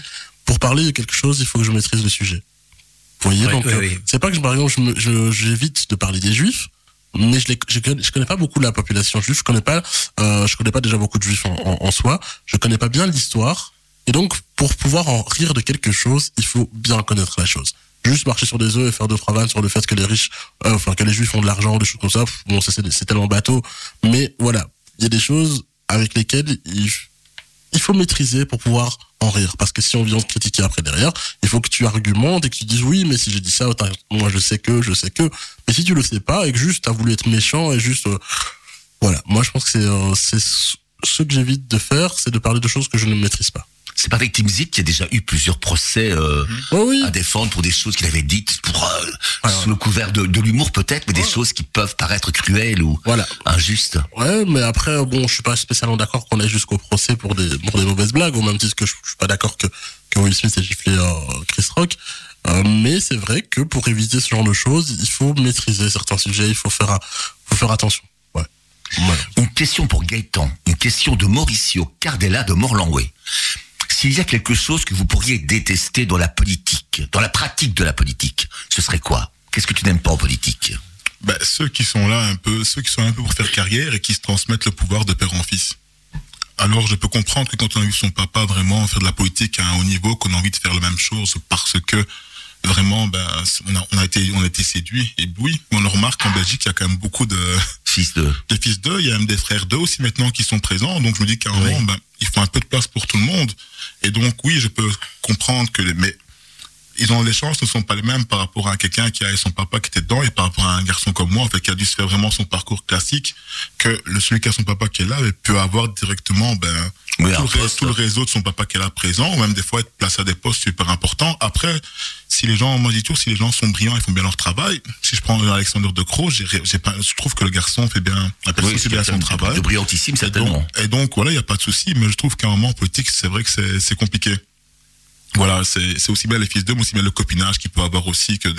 pour parler de quelque chose, il faut que je maîtrise le sujet. Vous voyez, Ouais, donc ouais, euh, ouais. c'est pas que je- par exemple je me- je- j'évite de parler des juifs, mais je, les, je, connais, je connais pas beaucoup la population juive, je connais pas, euh, je connais pas déjà beaucoup de juifs en, en, en soi, je connais pas bien l'histoire, et donc pour pouvoir en rire de quelque chose, il faut bien connaître la chose. Juste marcher sur des œufs et faire deux trois vannes sur le fait que les riches, euh, enfin que les juifs ont de l'argent, des choses comme ça, bon c'est tellement bateau, mais voilà, il y a des choses avec lesquelles il, il faut maîtriser pour pouvoir en rire. Parce que si on vient te critiquer après derrière, il faut que tu argumentes et que tu dises oui, mais si j'ai dit ça, moi je sais que, je sais que. Mais si tu le sais pas et que juste t'as voulu être méchant et juste, euh, voilà. Moi je pense que c'est, euh, c'est ce ce que j'évite de faire, c'est de parler de choses que je ne maîtrise pas. C'est pas avec Tim Zik qu'il y a déjà eu plusieurs procès euh, Oh oui. à défendre pour des choses qu'il avait dites pour euh, sous le couvert de, de l'humour peut-être, mais des choses qui peuvent paraître cruelles ou Voilà. injustes. Ouais, mais après, bon, je suis pas spécialement d'accord qu'on aille jusqu'au procès pour des, pour des mauvaises blagues, au même titre que je, je suis pas d'accord que, que Will Smith ait giflé euh, Chris Rock. Mais c'est vrai que pour éviter ce genre de choses, il faut maîtriser certains sujets, il faut faire, faut faire attention. Ouais. Une question pour Gaëtan, une question de Mauricio Cardella de Morlanway. S'il y a quelque chose que vous pourriez détester dans la politique, dans la pratique de la politique, ce serait quoi? Qu'est-ce que tu n'aimes pas en politique? Ben, ceux qui sont là un peu, ceux qui sont un peu pour faire carrière et qui se transmettent le pouvoir de père en fils. Alors je peux comprendre que quand on a vu son papa vraiment faire de la politique à un haut niveau, qu'on a envie de faire la même chose parce que vraiment, ben, on a, on a été, on a été séduit, ébloui. On le remarque en Belgique, il y a quand même beaucoup de, Fils de... des fils d'eux, il y a même des frères d'eux aussi maintenant qui sont présents. Donc je me dis qu'à un moment, ben, il faut un peu de place pour tout le monde. Et donc oui, je peux comprendre que les, mais ils ont les chances ne sont pas les mêmes par rapport à quelqu'un qui a son papa qui était dedans et par rapport à un garçon comme moi, en fait, qui a dû se faire vraiment son parcours classique, que le celui qui a son papa qui est là peut avoir directement ben, Oui, tout, le, tout réseau de son papa qui est là présent, ou même des fois être placé à des postes super importants. Après, si les gens, moi je dis toujours, si les gens sont brillants, ils font bien leur travail. Si je prends Alexander De Croo, j'ai, j'ai pas, je trouve que le garçon fait bien, la personne Oui, fait bien son travail. de brillantissime, Et certainement. donc, et donc, voilà, il n'y a pas de souci, mais je trouve qu'à un moment en politique, c'est vrai que c'est, c'est compliqué. Voilà, c'est, aussi bien les fils d'eux, aussi bien le copinage qu'il peut avoir aussi, que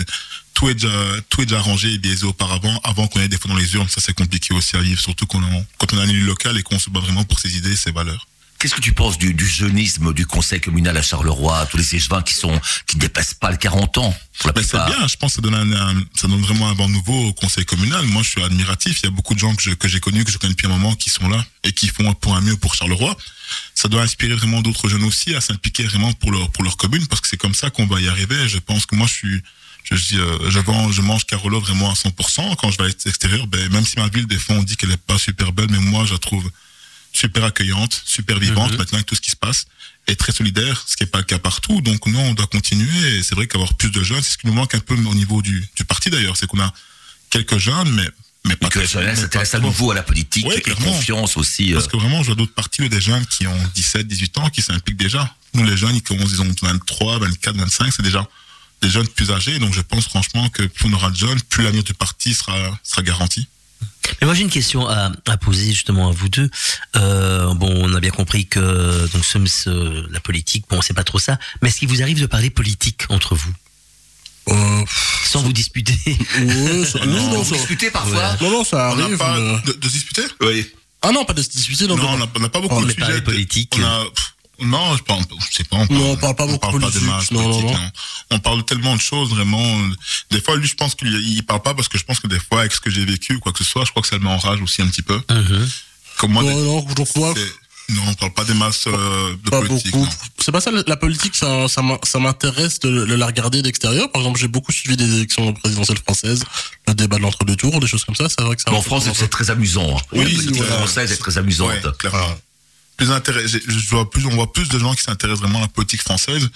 tout est déjà, tout est déjà arrangé biaisé auparavant, avant qu'on ait des fois dans les urnes. Ça, c'est compliqué aussi à vivre, surtout quand on, quand on a un élu local et qu'on se bat vraiment pour ses idées et ses valeurs. Qu'est-ce que tu penses du, du jeunisme du conseil communal à Charleroi, tous les échevins qui sont qui dépassent pas le 40 ans Ben, c'est bien, je pense que ça donne, un, un- ça donne vraiment un vent nouveau au conseil communal. Moi, je suis admiratif. Il y a beaucoup de gens que j'ai connus, que je connais depuis un moment, qui sont là et qui font pour un mieux pour Charleroi. Ça doit inspirer vraiment d'autres jeunes aussi à s'impliquer vraiment pour leur, pour leur commune, parce que c'est comme ça qu'on va y arriver. Je pense que moi, je suis, je, dis, euh, je, vends, je mange Carolo vraiment à 100%. Quand je vais à l'extérieur, ben, même si ma ville, des fois, on dit qu'elle est pas super belle, mais moi, je la trouve super accueillante, super vivante, maintenant avec tout ce qui se passe, et très solidaire, ce qui n'est pas le cas partout. Donc nous, on doit continuer, et c'est vrai qu'avoir plus de jeunes, c'est ce qui nous manque un peu au niveau du, du parti d'ailleurs, c'est qu'on a quelques jeunes, mais, mais pas Et que s'intéresse pas à nouveau à la politique Ouais, et confiance aussi. euh, Parce que vraiment, je vois d'autres partis où des jeunes qui ont 17, 18 ans qui s'impliquent déjà. Nous, les jeunes, ils commencent, ils ont 23, 24, 25, c'est déjà des jeunes plus âgés. Donc je pense franchement que plus on aura de jeunes, plus l'avenir du parti sera, sera garanti. Mais moi j'ai une question à, à poser justement à vous deux. Euh, bon, on a bien compris que donc ce, ce- la politique, bon, c'est pas trop ça. Mais est-ce qu'il vous arrive de parler politique entre vous, Euh, sans vous disputer ça- non, non, Vous ça- discutez parfois non, non, ça On arrive. pas mais- de, de se disputer? Oui. Ah non, pas de se disputer. Non, Non, on n'a pas beaucoup On de sujets. politique. On a, pff, non, je, pense, je sais pas. On Non, on parle pas beaucoup parle pas politique, masses non, non, non. non. On parle tellement de choses, vraiment. Des fois, lui, je pense qu'il il parle pas parce que je pense que des fois, avec ce que j'ai vécu ou quoi que ce soit, je crois que ça le met en rage aussi un petit peu. Mhm. Comme moi, non, des- non, donc moi, non, on parle pas des masses euh, de pas politique. beaucoup. non. C'est pas ça, la politique, ça, ça m'in- ça m'intéresse de, de la regarder d'extérieur. Par exemple, j'ai beaucoup suivi des élections présidentielles françaises, le débat de l'entre-deux tours, des choses comme ça. C'est vrai que ça. Mais en France, c'est- c'est très amusant. hein. Oui, la politique française est très amusante. Ouais, clairement. Plus intérêt, j'ai- je vois plus, on voit plus de gens qui s'intéressent vraiment à la politique française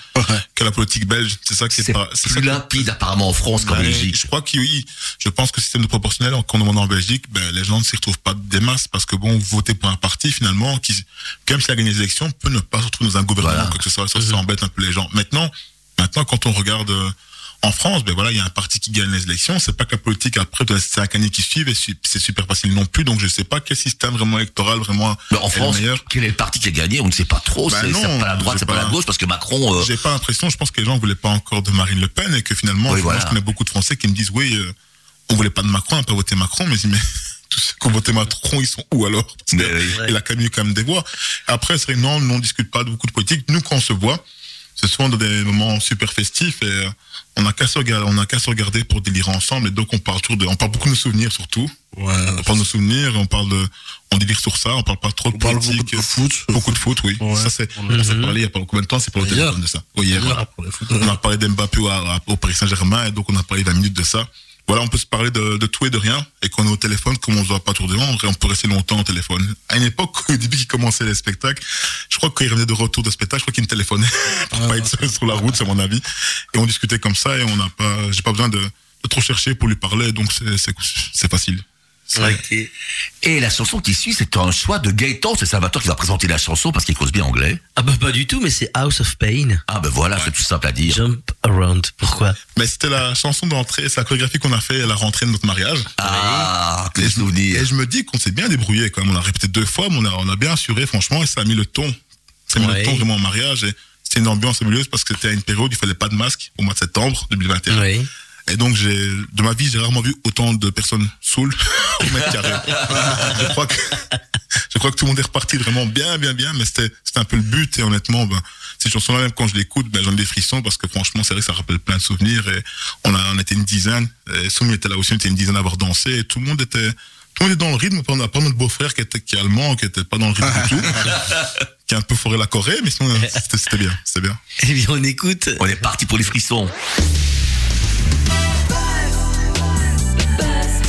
que la politique belge. C'est ça qui est C'est pas, c'est plus limpide apparemment en France qu'en Belgique. Je crois que oui. Je pense que le système de proportionnel, qu'on demande en Belgique, ben, les gens ne s'y retrouvent pas des masses parce que bon, voter pour un parti finalement qui, même s'il a gagné les élections, peut ne pas se retrouver dans un gouvernement Voilà. quoi que ce soit. Ça, ça embête un peu les gens. Maintenant, maintenant, quand on regarde euh, en France, ben voilà, il y a un parti qui gagne les élections. C'est pas que la politique après de les cinq années qui suivent, c'est super facile non plus. Donc je sais pas quel système vraiment électoral vraiment Mais en est France, le meilleur. quel est le parti qui a gagné On ne sait pas trop. Bah c'est pas la droite, c'est pas la pas- gauche, parce que Macron. euh, J'ai pas l'impression, je pense que les gens voulaient pas encore de Marine Le Pen et que finalement, Oui, voilà. je connais beaucoup de Français qui me disent, oui, euh, on voulait pas de Macron, on n'a pas voté Macron, mais mais tous ceux qui ont voté Macron, ils sont où alors? Parce que. Il a quand même eu quand même des voix. Après, c'est vrai, non, nous, on discute pas de beaucoup de politique. Nous, quand on se voit, c'est souvent dans des moments super festifs et euh, on n'a qu'à se regarder, on a qu'à se regarder pour délirer ensemble et donc on parle toujours de, on parle beaucoup de nos souvenirs surtout. Ouais. On parle de nos souvenirs, on parle de, on délire sur ça, on parle pas trop de On parle politique. beaucoup de foot. Beaucoup de foot, oui. Ouais. Ça, c'est, On a- ça, c'est parlé il y a pas combien de temps, c'est pour le téléphone de ça. Oui, hier. On a parlé d'Mbappé au, au Paris Saint-Germain et donc on a parlé 20 minutes de ça. Voilà, on peut se parler de, de tout et de rien et qu'on est au téléphone, comme on se voit pas autour de nous, on peut rester longtemps au téléphone. À une époque, au début qu'il commençait les spectacles, je crois qu'il revenait de retour de spectacle, je crois qu'il me téléphonait pour pas être seul sur la route, c'est mon avis. Et on discutait comme ça et on n'a pas, j'ai pas besoin de, de trop chercher pour lui parler, donc c'est, Et la chanson qui suit, c'est un choix de Gaëtan. C'est Salvatore qui va présenter la chanson parce qu'il cause bien anglais. Ah bah pas du tout, mais c'est House of Pain. Ah ben voilà, c'est tout simple à dire. Jump Around. Pourquoi? Mais c'était la chanson d'entrée, c'est la chorégraphie qu'on a fait à la rentrée de notre mariage. Ah, quel Et je, et je me dis qu'on s'est bien débrouillé quand même. On a répété deux fois, mais on a, on a bien assuré, franchement, et ça a mis le ton. Ça a mis Ouais. le ton vraiment au mariage. Et c'était une ambiance fabuleuse parce que c'était à une période où il fallait pas de masque au mois de septembre 2021. Oui. Et donc, j'ai, de ma vie, j'ai rarement vu autant de personnes saoules au mètre carré. je crois que, je crois que tout le monde est reparti vraiment bien, bien, bien, mais c'était, c'était un peu le but. Et honnêtement, ben, ces chansons-là, même quand je l'écoute, ben, j'en ai des frissons parce que franchement, c'est vrai que ça rappelle plein de souvenirs. Et on a, on était une dizaine. Et Soumi était là aussi, on était une dizaine à avoir dansé. Et tout le monde était, tout le monde dans le rythme. On a pas notre beau-frère qui était, qui est allemand, qui était pas dans le rythme du tout. qui a un peu foré la Corée, mais sinon, c'était, c'était bien, c'était bien. Eh bien, on écoute. On est parti pour les frissons. Buzz Radio.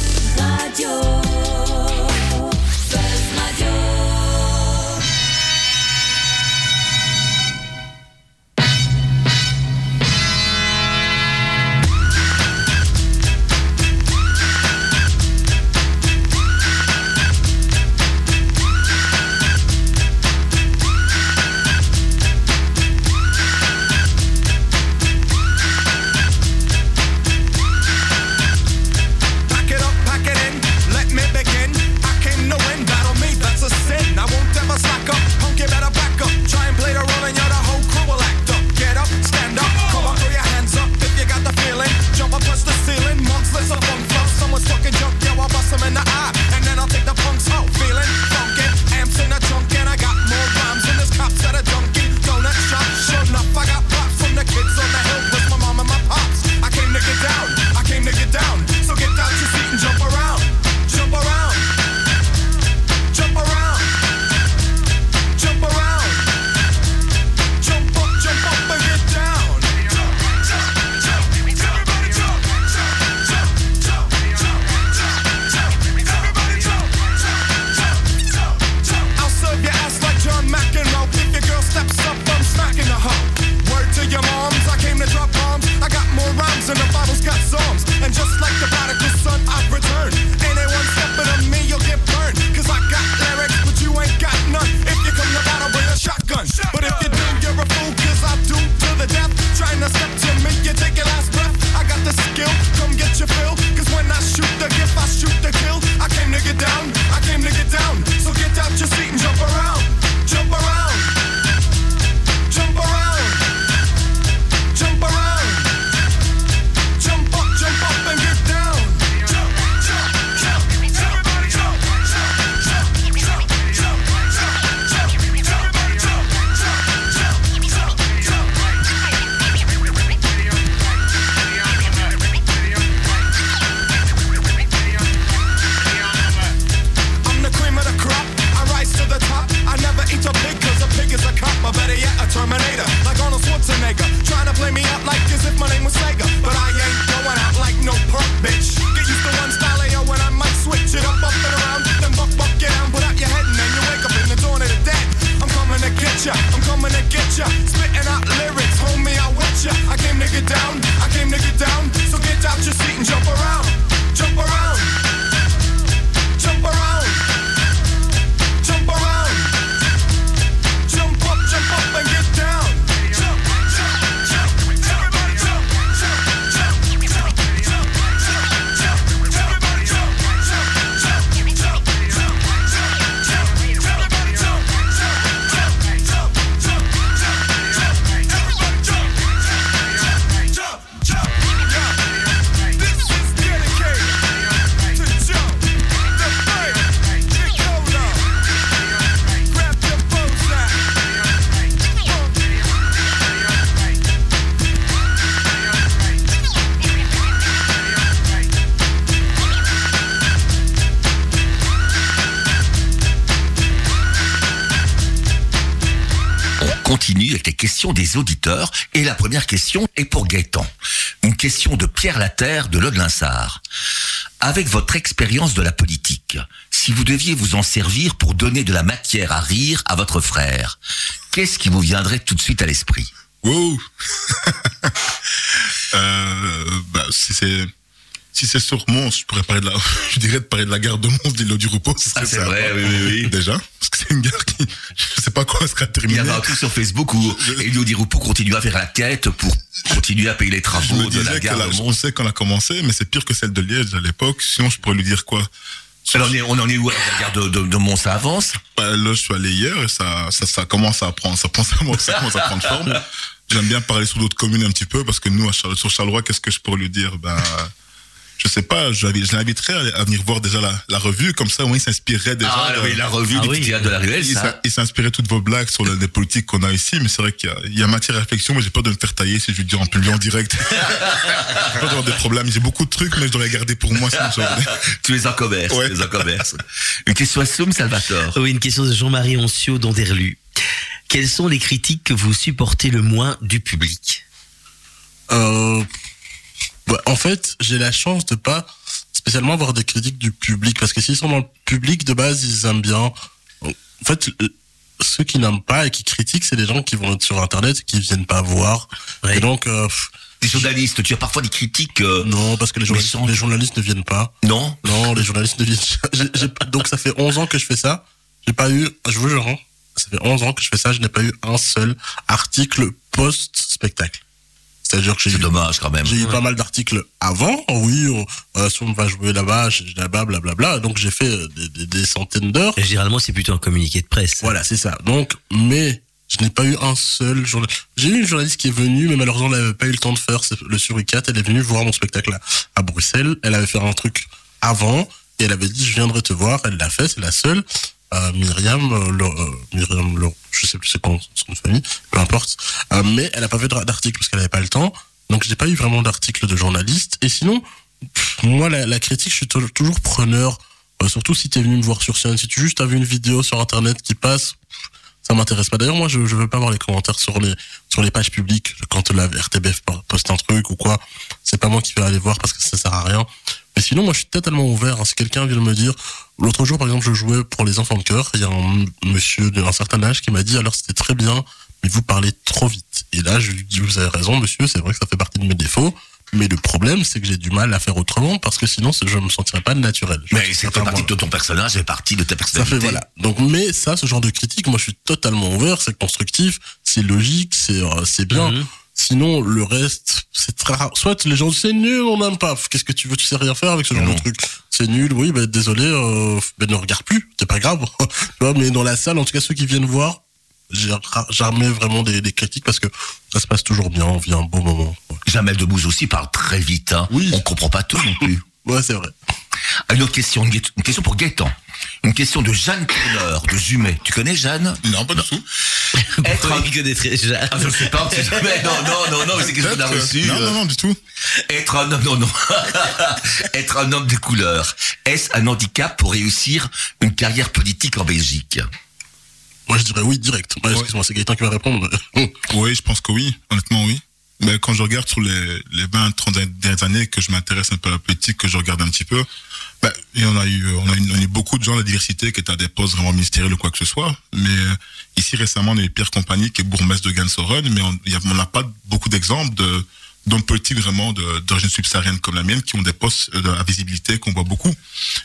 Auditeurs. Et la première question est pour Gaëtan. Une question de Pierre Laterre de Lode-Linsard. Avec votre expérience de la politique, si vous deviez vous en servir pour donner de la matière à rire à votre frère, qu'est-ce qui vous viendrait tout de suite à l'esprit? Wow euh, bah, c'est si c'est sur Mons, je pourrais parler de la, je dirais de parler de la gare de Mons, l'îlot du repos. ce serait ça. oui, oui, oui. Déjà, parce que c'est une gare qui, je sais pas quand elle sera Il y terminée. avait un truc sur Facebook où Elio Di Rupo continue à faire la quête pour continuer à payer les Je travaux me de la gare a, de je Mons. sais qu'on a commencé, mais c'est pire que celle de Liège à l'époque. Sinon, je pourrais lui dire quoi? Alors, on, en est où la gare de, de, de Mons? Ça avance? Bah, Là, je suis allé hier et ça, ça, ça commence à prendre, ça, commence à prendre forme. J'aime bien parler sur d'autres communes un petit peu parce que nous, à Charles- sur Charleroi, qu'est-ce que je pourrais lui dire? Ben, je sais pas, je, je l'inviterais à, venir voir déjà la, la revue, comme ça, au moins, il s'inspirerait déjà. Ah de- oui, la revue Ah du oui. théâtre de la ruelle, il ça. il s'inspirait de toutes vos blagues sur le- les politiques qu'on a ici, mais c'est vrai qu'il y a, il y a matière à réflexion, mais j'ai peur de me faire tailler si je lui dis en public en direct. j'ai peur d'avoir des problèmes. J'ai beaucoup de trucs, mais je dois les garder pour moi. sinon Tu es en commerce, Ouais. tu es en commerce. Une question à Soum Salvatore. Oui, une question de Jean-Marie Oncio d'Anderlu. Quelles sont les critiques que vous supportez le moins du public? Euh, bah, en fait, j'ai la chance de pas spécialement avoir des critiques du public parce que s'ils sont dans le public de base, ils aiment bien. En fait, ceux qui n'aiment pas et qui critiquent, c'est des gens qui vont être sur internet et qui viennent pas voir. Ouais. Et donc, euh, Des journalistes, tu as parfois des critiques. euh, non, parce que les journalistes, les journalistes ne viennent pas. non Non, les journalistes ne viennent. pas- donc ça fait 11 ans que je fais ça. J'ai pas eu, je vous jure, hein, ça fait 11 ans que je fais ça. Je n'ai pas eu un seul article post-spectacle. C'est-à-dire que j'ai C'est eu dommage quand même. J'ai eu pas mal d'articles avant. Oui, on, euh, Soum va jouer là-bas, là-bas, blablabla. Donc j'ai fait euh, des, des- des centaines d'heures. Et Généralement, c'est plutôt un communiqué de presse. Voilà, c'est ça. Donc, mais je n'ai pas eu un seul journaliste. J'ai eu une journaliste qui est venue, mais malheureusement, elle n'avait pas eu le temps de faire le Suricat. Elle est venue voir mon spectacle à, à Bruxelles. Elle avait fait un truc avant et elle avait dit je viendrai te voir. Elle l'a fait, c'est la seule. Myriam, euh, euh, je sais plus c'est quoi son famille, peu importe. Euh, mais elle n'a pas fait d'article parce qu'elle n'avait pas le temps. Donc j'ai pas eu vraiment d'article de journaliste. Et sinon, moi la, critique, je suis tou- toujours preneur. Surtout si tu es venu me voir sur scène. Si tu juste as vu une vidéo sur internet qui passe, pff, ça m'intéresse pas. D'ailleurs, moi, je, je veux pas voir les commentaires sur les sur les pages publiques quand la RTBF poste un truc ou quoi. C'est pas moi qui vais aller voir parce que ça sert à rien. Mais sinon, moi, je suis totalement ouvert. Si quelqu'un vient me dire, l'autre jour, par exemple, je jouais pour les enfants de cœur. Il y a un monsieur d'un certain âge qui m'a dit, alors c'était très bien, mais vous parlez trop vite. Et là, je lui dis, vous avez raison, monsieur. C'est vrai que ça fait partie de mes défauts. Mais le problème, c'est que j'ai du mal à faire autrement parce que sinon, je me sentirais pas naturel. Je Mais c'est partie de ton personnage, c'est partie de ta Ça personnalité. fait voilà. Donc mais ça, ce genre de critique, moi je suis totalement ouvert, c'est constructif, c'est logique, c'est euh, c'est bien. Mhm. Sinon le reste, c'est très rare. Soit les gens disent c'est nul, on n'aime pas. Qu'est-ce que tu veux, tu sais rien faire avec ce genre Non. de truc? C'est nul, oui, ben désolé, euh, ben ne regarde plus, c'est pas grave. tu vois, mais dans la salle, en tout cas ceux qui viennent voir, j'ai jamais vraiment des, des critiques parce que ça se passe toujours bien, on vit un beau moment. Jamel Debbouze aussi parle très vite. Hein. Oui. On comprend pas tout non plus. Ouais, c'est vrai. Une autre question, une une question pour Gaëtan. Une question de Jeanne Tourneur, de Jumet. Tu connais Jeanne? Non, pas du tout. Être un... Jeanne Ah, je sais pas, tu jamais. Non, non, non, non, c'est quelque chose qu'on a reçu. euh, Non, euh, non, non, du tout. Être un homme, non, non. Être un homme de couleur. Est-ce un handicap pour réussir une carrière politique en Belgique? Moi je dirais oui direct. Ouais, Excuse-moi, c'est Gaëtan qui va répondre. Oui, je pense que oui. Honnêtement, oui. Mais quand je regarde sur les, les 20, 30 dernières années que je m'intéresse un peu à la politique, que je regarde un petit peu, il y en a eu, on a eu, on a eu beaucoup de gens de la diversité qui étaient à des postes vraiment ministériels ou quoi que ce soit. Mais ici, récemment, on a eu Pierre Compagnie qui est bourgmestre de Gansoren, mais on on n'a pas beaucoup d'exemples de, d'hommes politiques vraiment d'origine subsaharienne comme la mienne qui ont des postes euh, à visibilité qu'on voit beaucoup.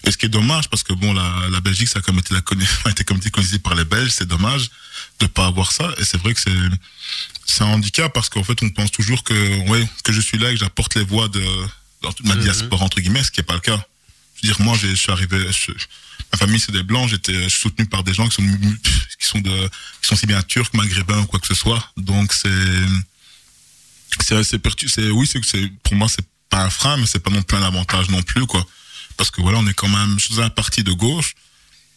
Et ce qui est dommage, parce que bon, la, la Belgique, ça a comme été, la a été comme été par les Belges, c'est dommage de pas avoir ça. Et c'est vrai que c'est, c'est un handicap parce qu'en fait, on pense toujours que, ouais, que je suis là et que j'apporte les voix de, dans toute ma diaspora, entre guillemets, ce qui n'est pas le cas. Je veux dire, moi, je suis arrivé, je- ma famille, c'est des blancs, j'étais je suis soutenu par des gens qui sont, qui sont de, qui sont si bien turcs, maghrébins ou quoi que ce soit. Donc, c'est, c'est, c'est, pertu- c'est, oui, c'est, c'est, pour moi, c'est pas un frein, mais c'est pas non plus un avantage non plus, quoi. Parce que voilà, on est quand même, je suis un parti de gauche,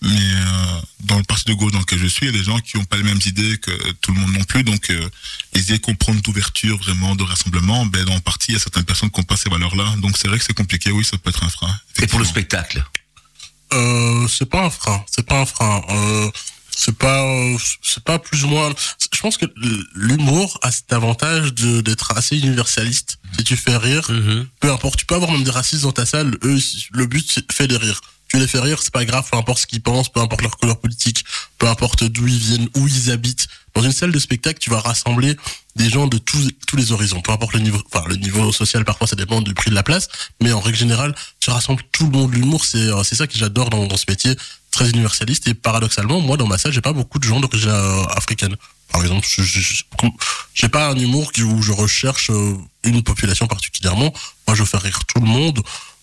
mais euh, dans le parti de gauche dans lequel je suis, il y a des gens qui n'ont pas les mêmes idées que tout le monde non plus. Donc, euh, les idées qu'on prend d'ouverture, vraiment, de rassemblement, ben, dans le parti, il y a certaines personnes qui n'ont pas ces valeurs-là. Donc, c'est vrai que c'est compliqué, oui, ça peut être un frein. Et pour le spectacle? Euh, c'est pas un frein, c'est pas un frein. Euh, c'est pas euh, c'est pas plus ou moins je pense que l'humour a cet avantage de d'être assez universaliste. Si tu fais rire Mhm. peu importe. Tu peux avoir même des racistes dans ta salle. Eux le but c'est fait les rire tu les fais rire c'est pas grave peu importe ce qu'ils pensent peu importe leur couleur politique peu importe d'où ils viennent où ils habitent. Dans une salle de spectacle tu vas rassembler des gens de tous tous les horizons. Peu importe le niveau enfin le niveau social parfois ça dépend du prix de la place. Mais en règle générale tu rassembles tout le monde. L'humour c'est euh, c'est ça que j'adore dans, dans ce métier très universaliste et paradoxalement moi dans ma salle j'ai pas beaucoup de gens d'origine euh, africaine par exemple j'ai pas un humour qui- où je recherche euh, une population particulièrement moi je veux faire rire tout le monde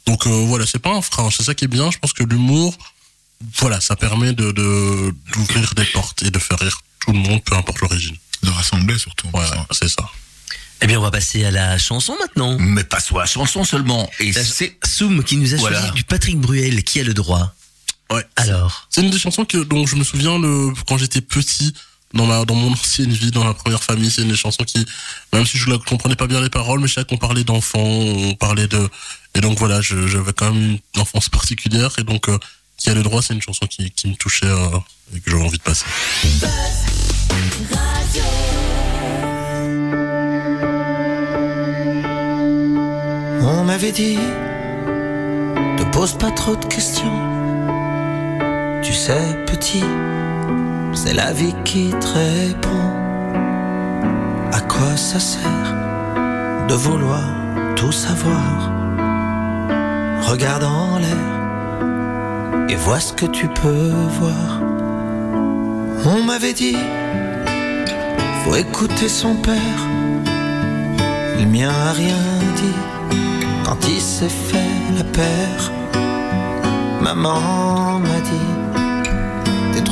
donc euh, voilà c'est pas un frein c'est ça qui est bien je pense que l'humour voilà ça permet de de- d'ouvrir des portes et de faire rire tout le monde peu importe l'origine De rassembler surtout. ouais, c'est ça Eh bien, on va passer à la chanson maintenant. Mais pas soit la chanson seulement. Et c'est Soum qui nous a Voilà. choisi du Patrick Bruel. Qui a le droit? Ouais Alors C'est une des chansons que, dont je me souviens le, quand j'étais petit, dans ma, dans mon ancienne vie, dans ma première famille. C'est une des chansons qui, même si je ne comprenais pas bien les paroles, mais je savais qu'on parlait d'enfants, on parlait de, et donc voilà, je- j'avais quand même une enfance particulière, et donc, euh, qui a le droit, c'est une chanson qui, qui me touchait, euh, et que j'avais envie de passer. On m'avait dit, te pose pas trop de questions. Tu sais, petit, c'est la vie qui te répond. À quoi ça sert de vouloir tout savoir? Regarde en l'air et vois ce que tu peux voir. On m'avait dit, faut écouter son père. Le mien a rien dit quand il s'est fait la paire. Maman m'a dit,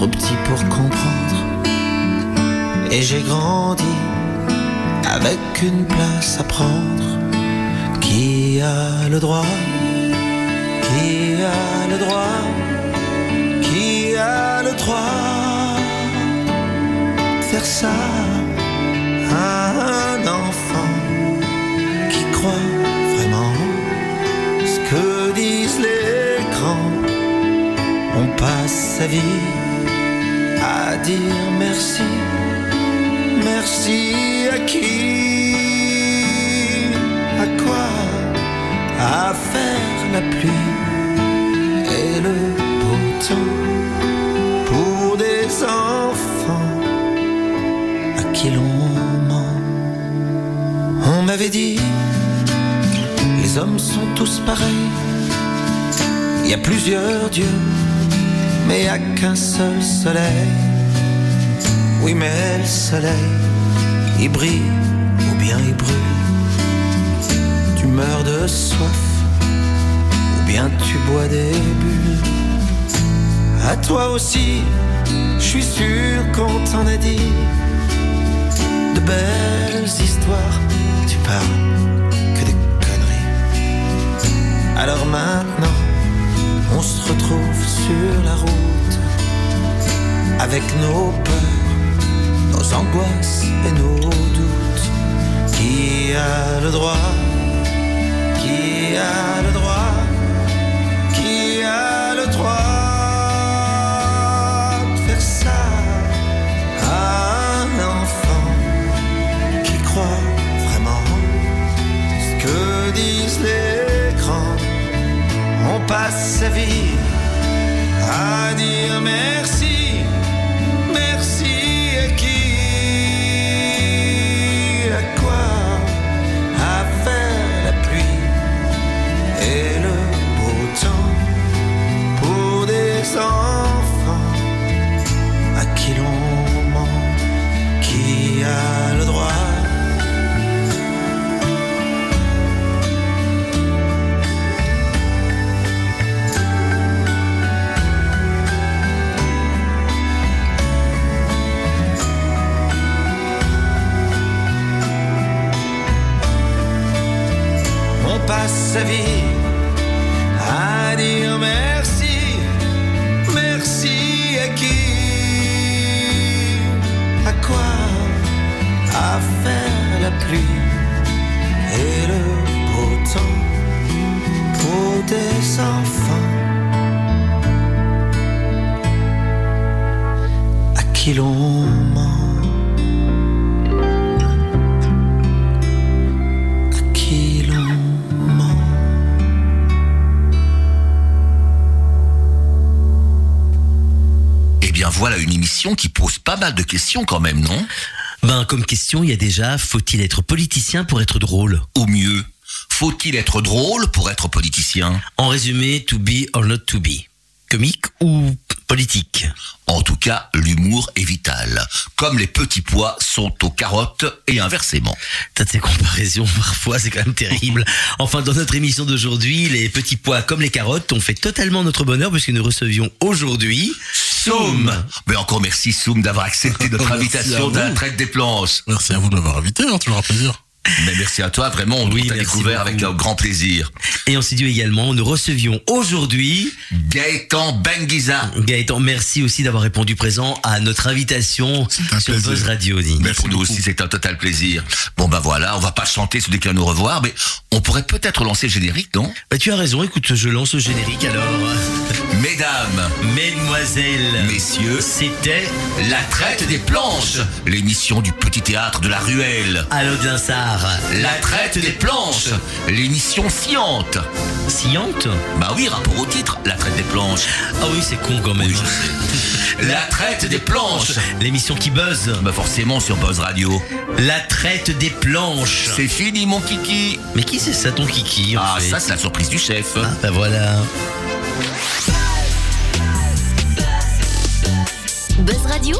trop petit pour comprendre. Et j'ai grandi avec une place à prendre. Qui a le droit? Qui a le droit? Qui a le droit de faire ça à un enfant qui croit vraiment ce que disent les grands? On passe sa vie dire merci. Merci à qui À quoi À faire la pluie et le beau temps pour des enfants à qui l'on ment. On m'avait dit, les hommes sont tous pareils. Il y a plusieurs dieux, mais a qu'un seul soleil. Oui, mais le soleil, il brille ou bien il brûle. Tu meurs de soif ou bien tu bois des bulles. À toi aussi, je suis sûr qu'on t'en a dit de belles histoires. Tu parles que des conneries. Alors maintenant, on se retrouve sur la route avec nos peurs, nos angoisses et nos doutes. Qui a le droit? Qui a le droit? Qui a le droit de faire ça à un enfant qui croit vraiment ce que disent les grands? On passe sa vie à dire merci, sa vie à dire merci, merci à qui, à quoi, à faire la pluie et le beau temps pour des enfants. Qui l'on voilà une émission qui pose pas mal de questions quand même, non? Ben, comme question, il y a déjà, faut-il être politicien pour être drôle? Ou mieux, faut-il être drôle pour être politicien? En résumé, to be or not to be. Comique ou politique? En tout cas, l'humour est vital. Comme les petits pois sont aux carottes et inversement. T'as de ces comparaisons, parfois, c'est quand même terrible. Enfin, dans notre émission d'aujourd'hui, les petits pois comme les carottes ont fait totalement notre bonheur puisque nous recevions aujourd'hui Soum Mais encore merci Soum d'avoir accepté notre Merci invitation de la traite des planches. Merci à vous de m'avoir invité, hein, toujours un plaisir. Mais merci à toi, vraiment, on Oui, t'a découvert beaucoup. avec un grand plaisir. Et en studio également, nous recevions aujourd'hui Gaëtan Benguiza. Gaëtan. Merci aussi d'avoir répondu présent à notre invitation sur plaisir. Buzz Radio. Merci Pour nous beaucoup. aussi, c'est un total plaisir. Bon ben voilà, on va pas chanter sous des cas nous revoir, mais on pourrait peut-être lancer le générique, non? Bah, tu as raison, écoute, je lance le générique alors. Mesdames, Mesdemoiselles, messieurs, c'était la traite des planches, l'émission du petit théâtre de la ruelle. Allo La traite des planches, l'émission sciente. Sciente Bah oui, rapport au titre, la traite des planches. Ah oui, c'est con quand même. Oui, je sais. La traite des planches. L'émission qui buzz. Bah forcément sur Buzz Radio. La traite des planches. C'est fini mon kiki. Mais qui c'est ça ton kiki en Ah fait ça c'est la surprise du chef. Ah, bah voilà. Buzz Radio,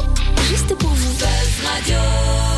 juste pour vous. Radio.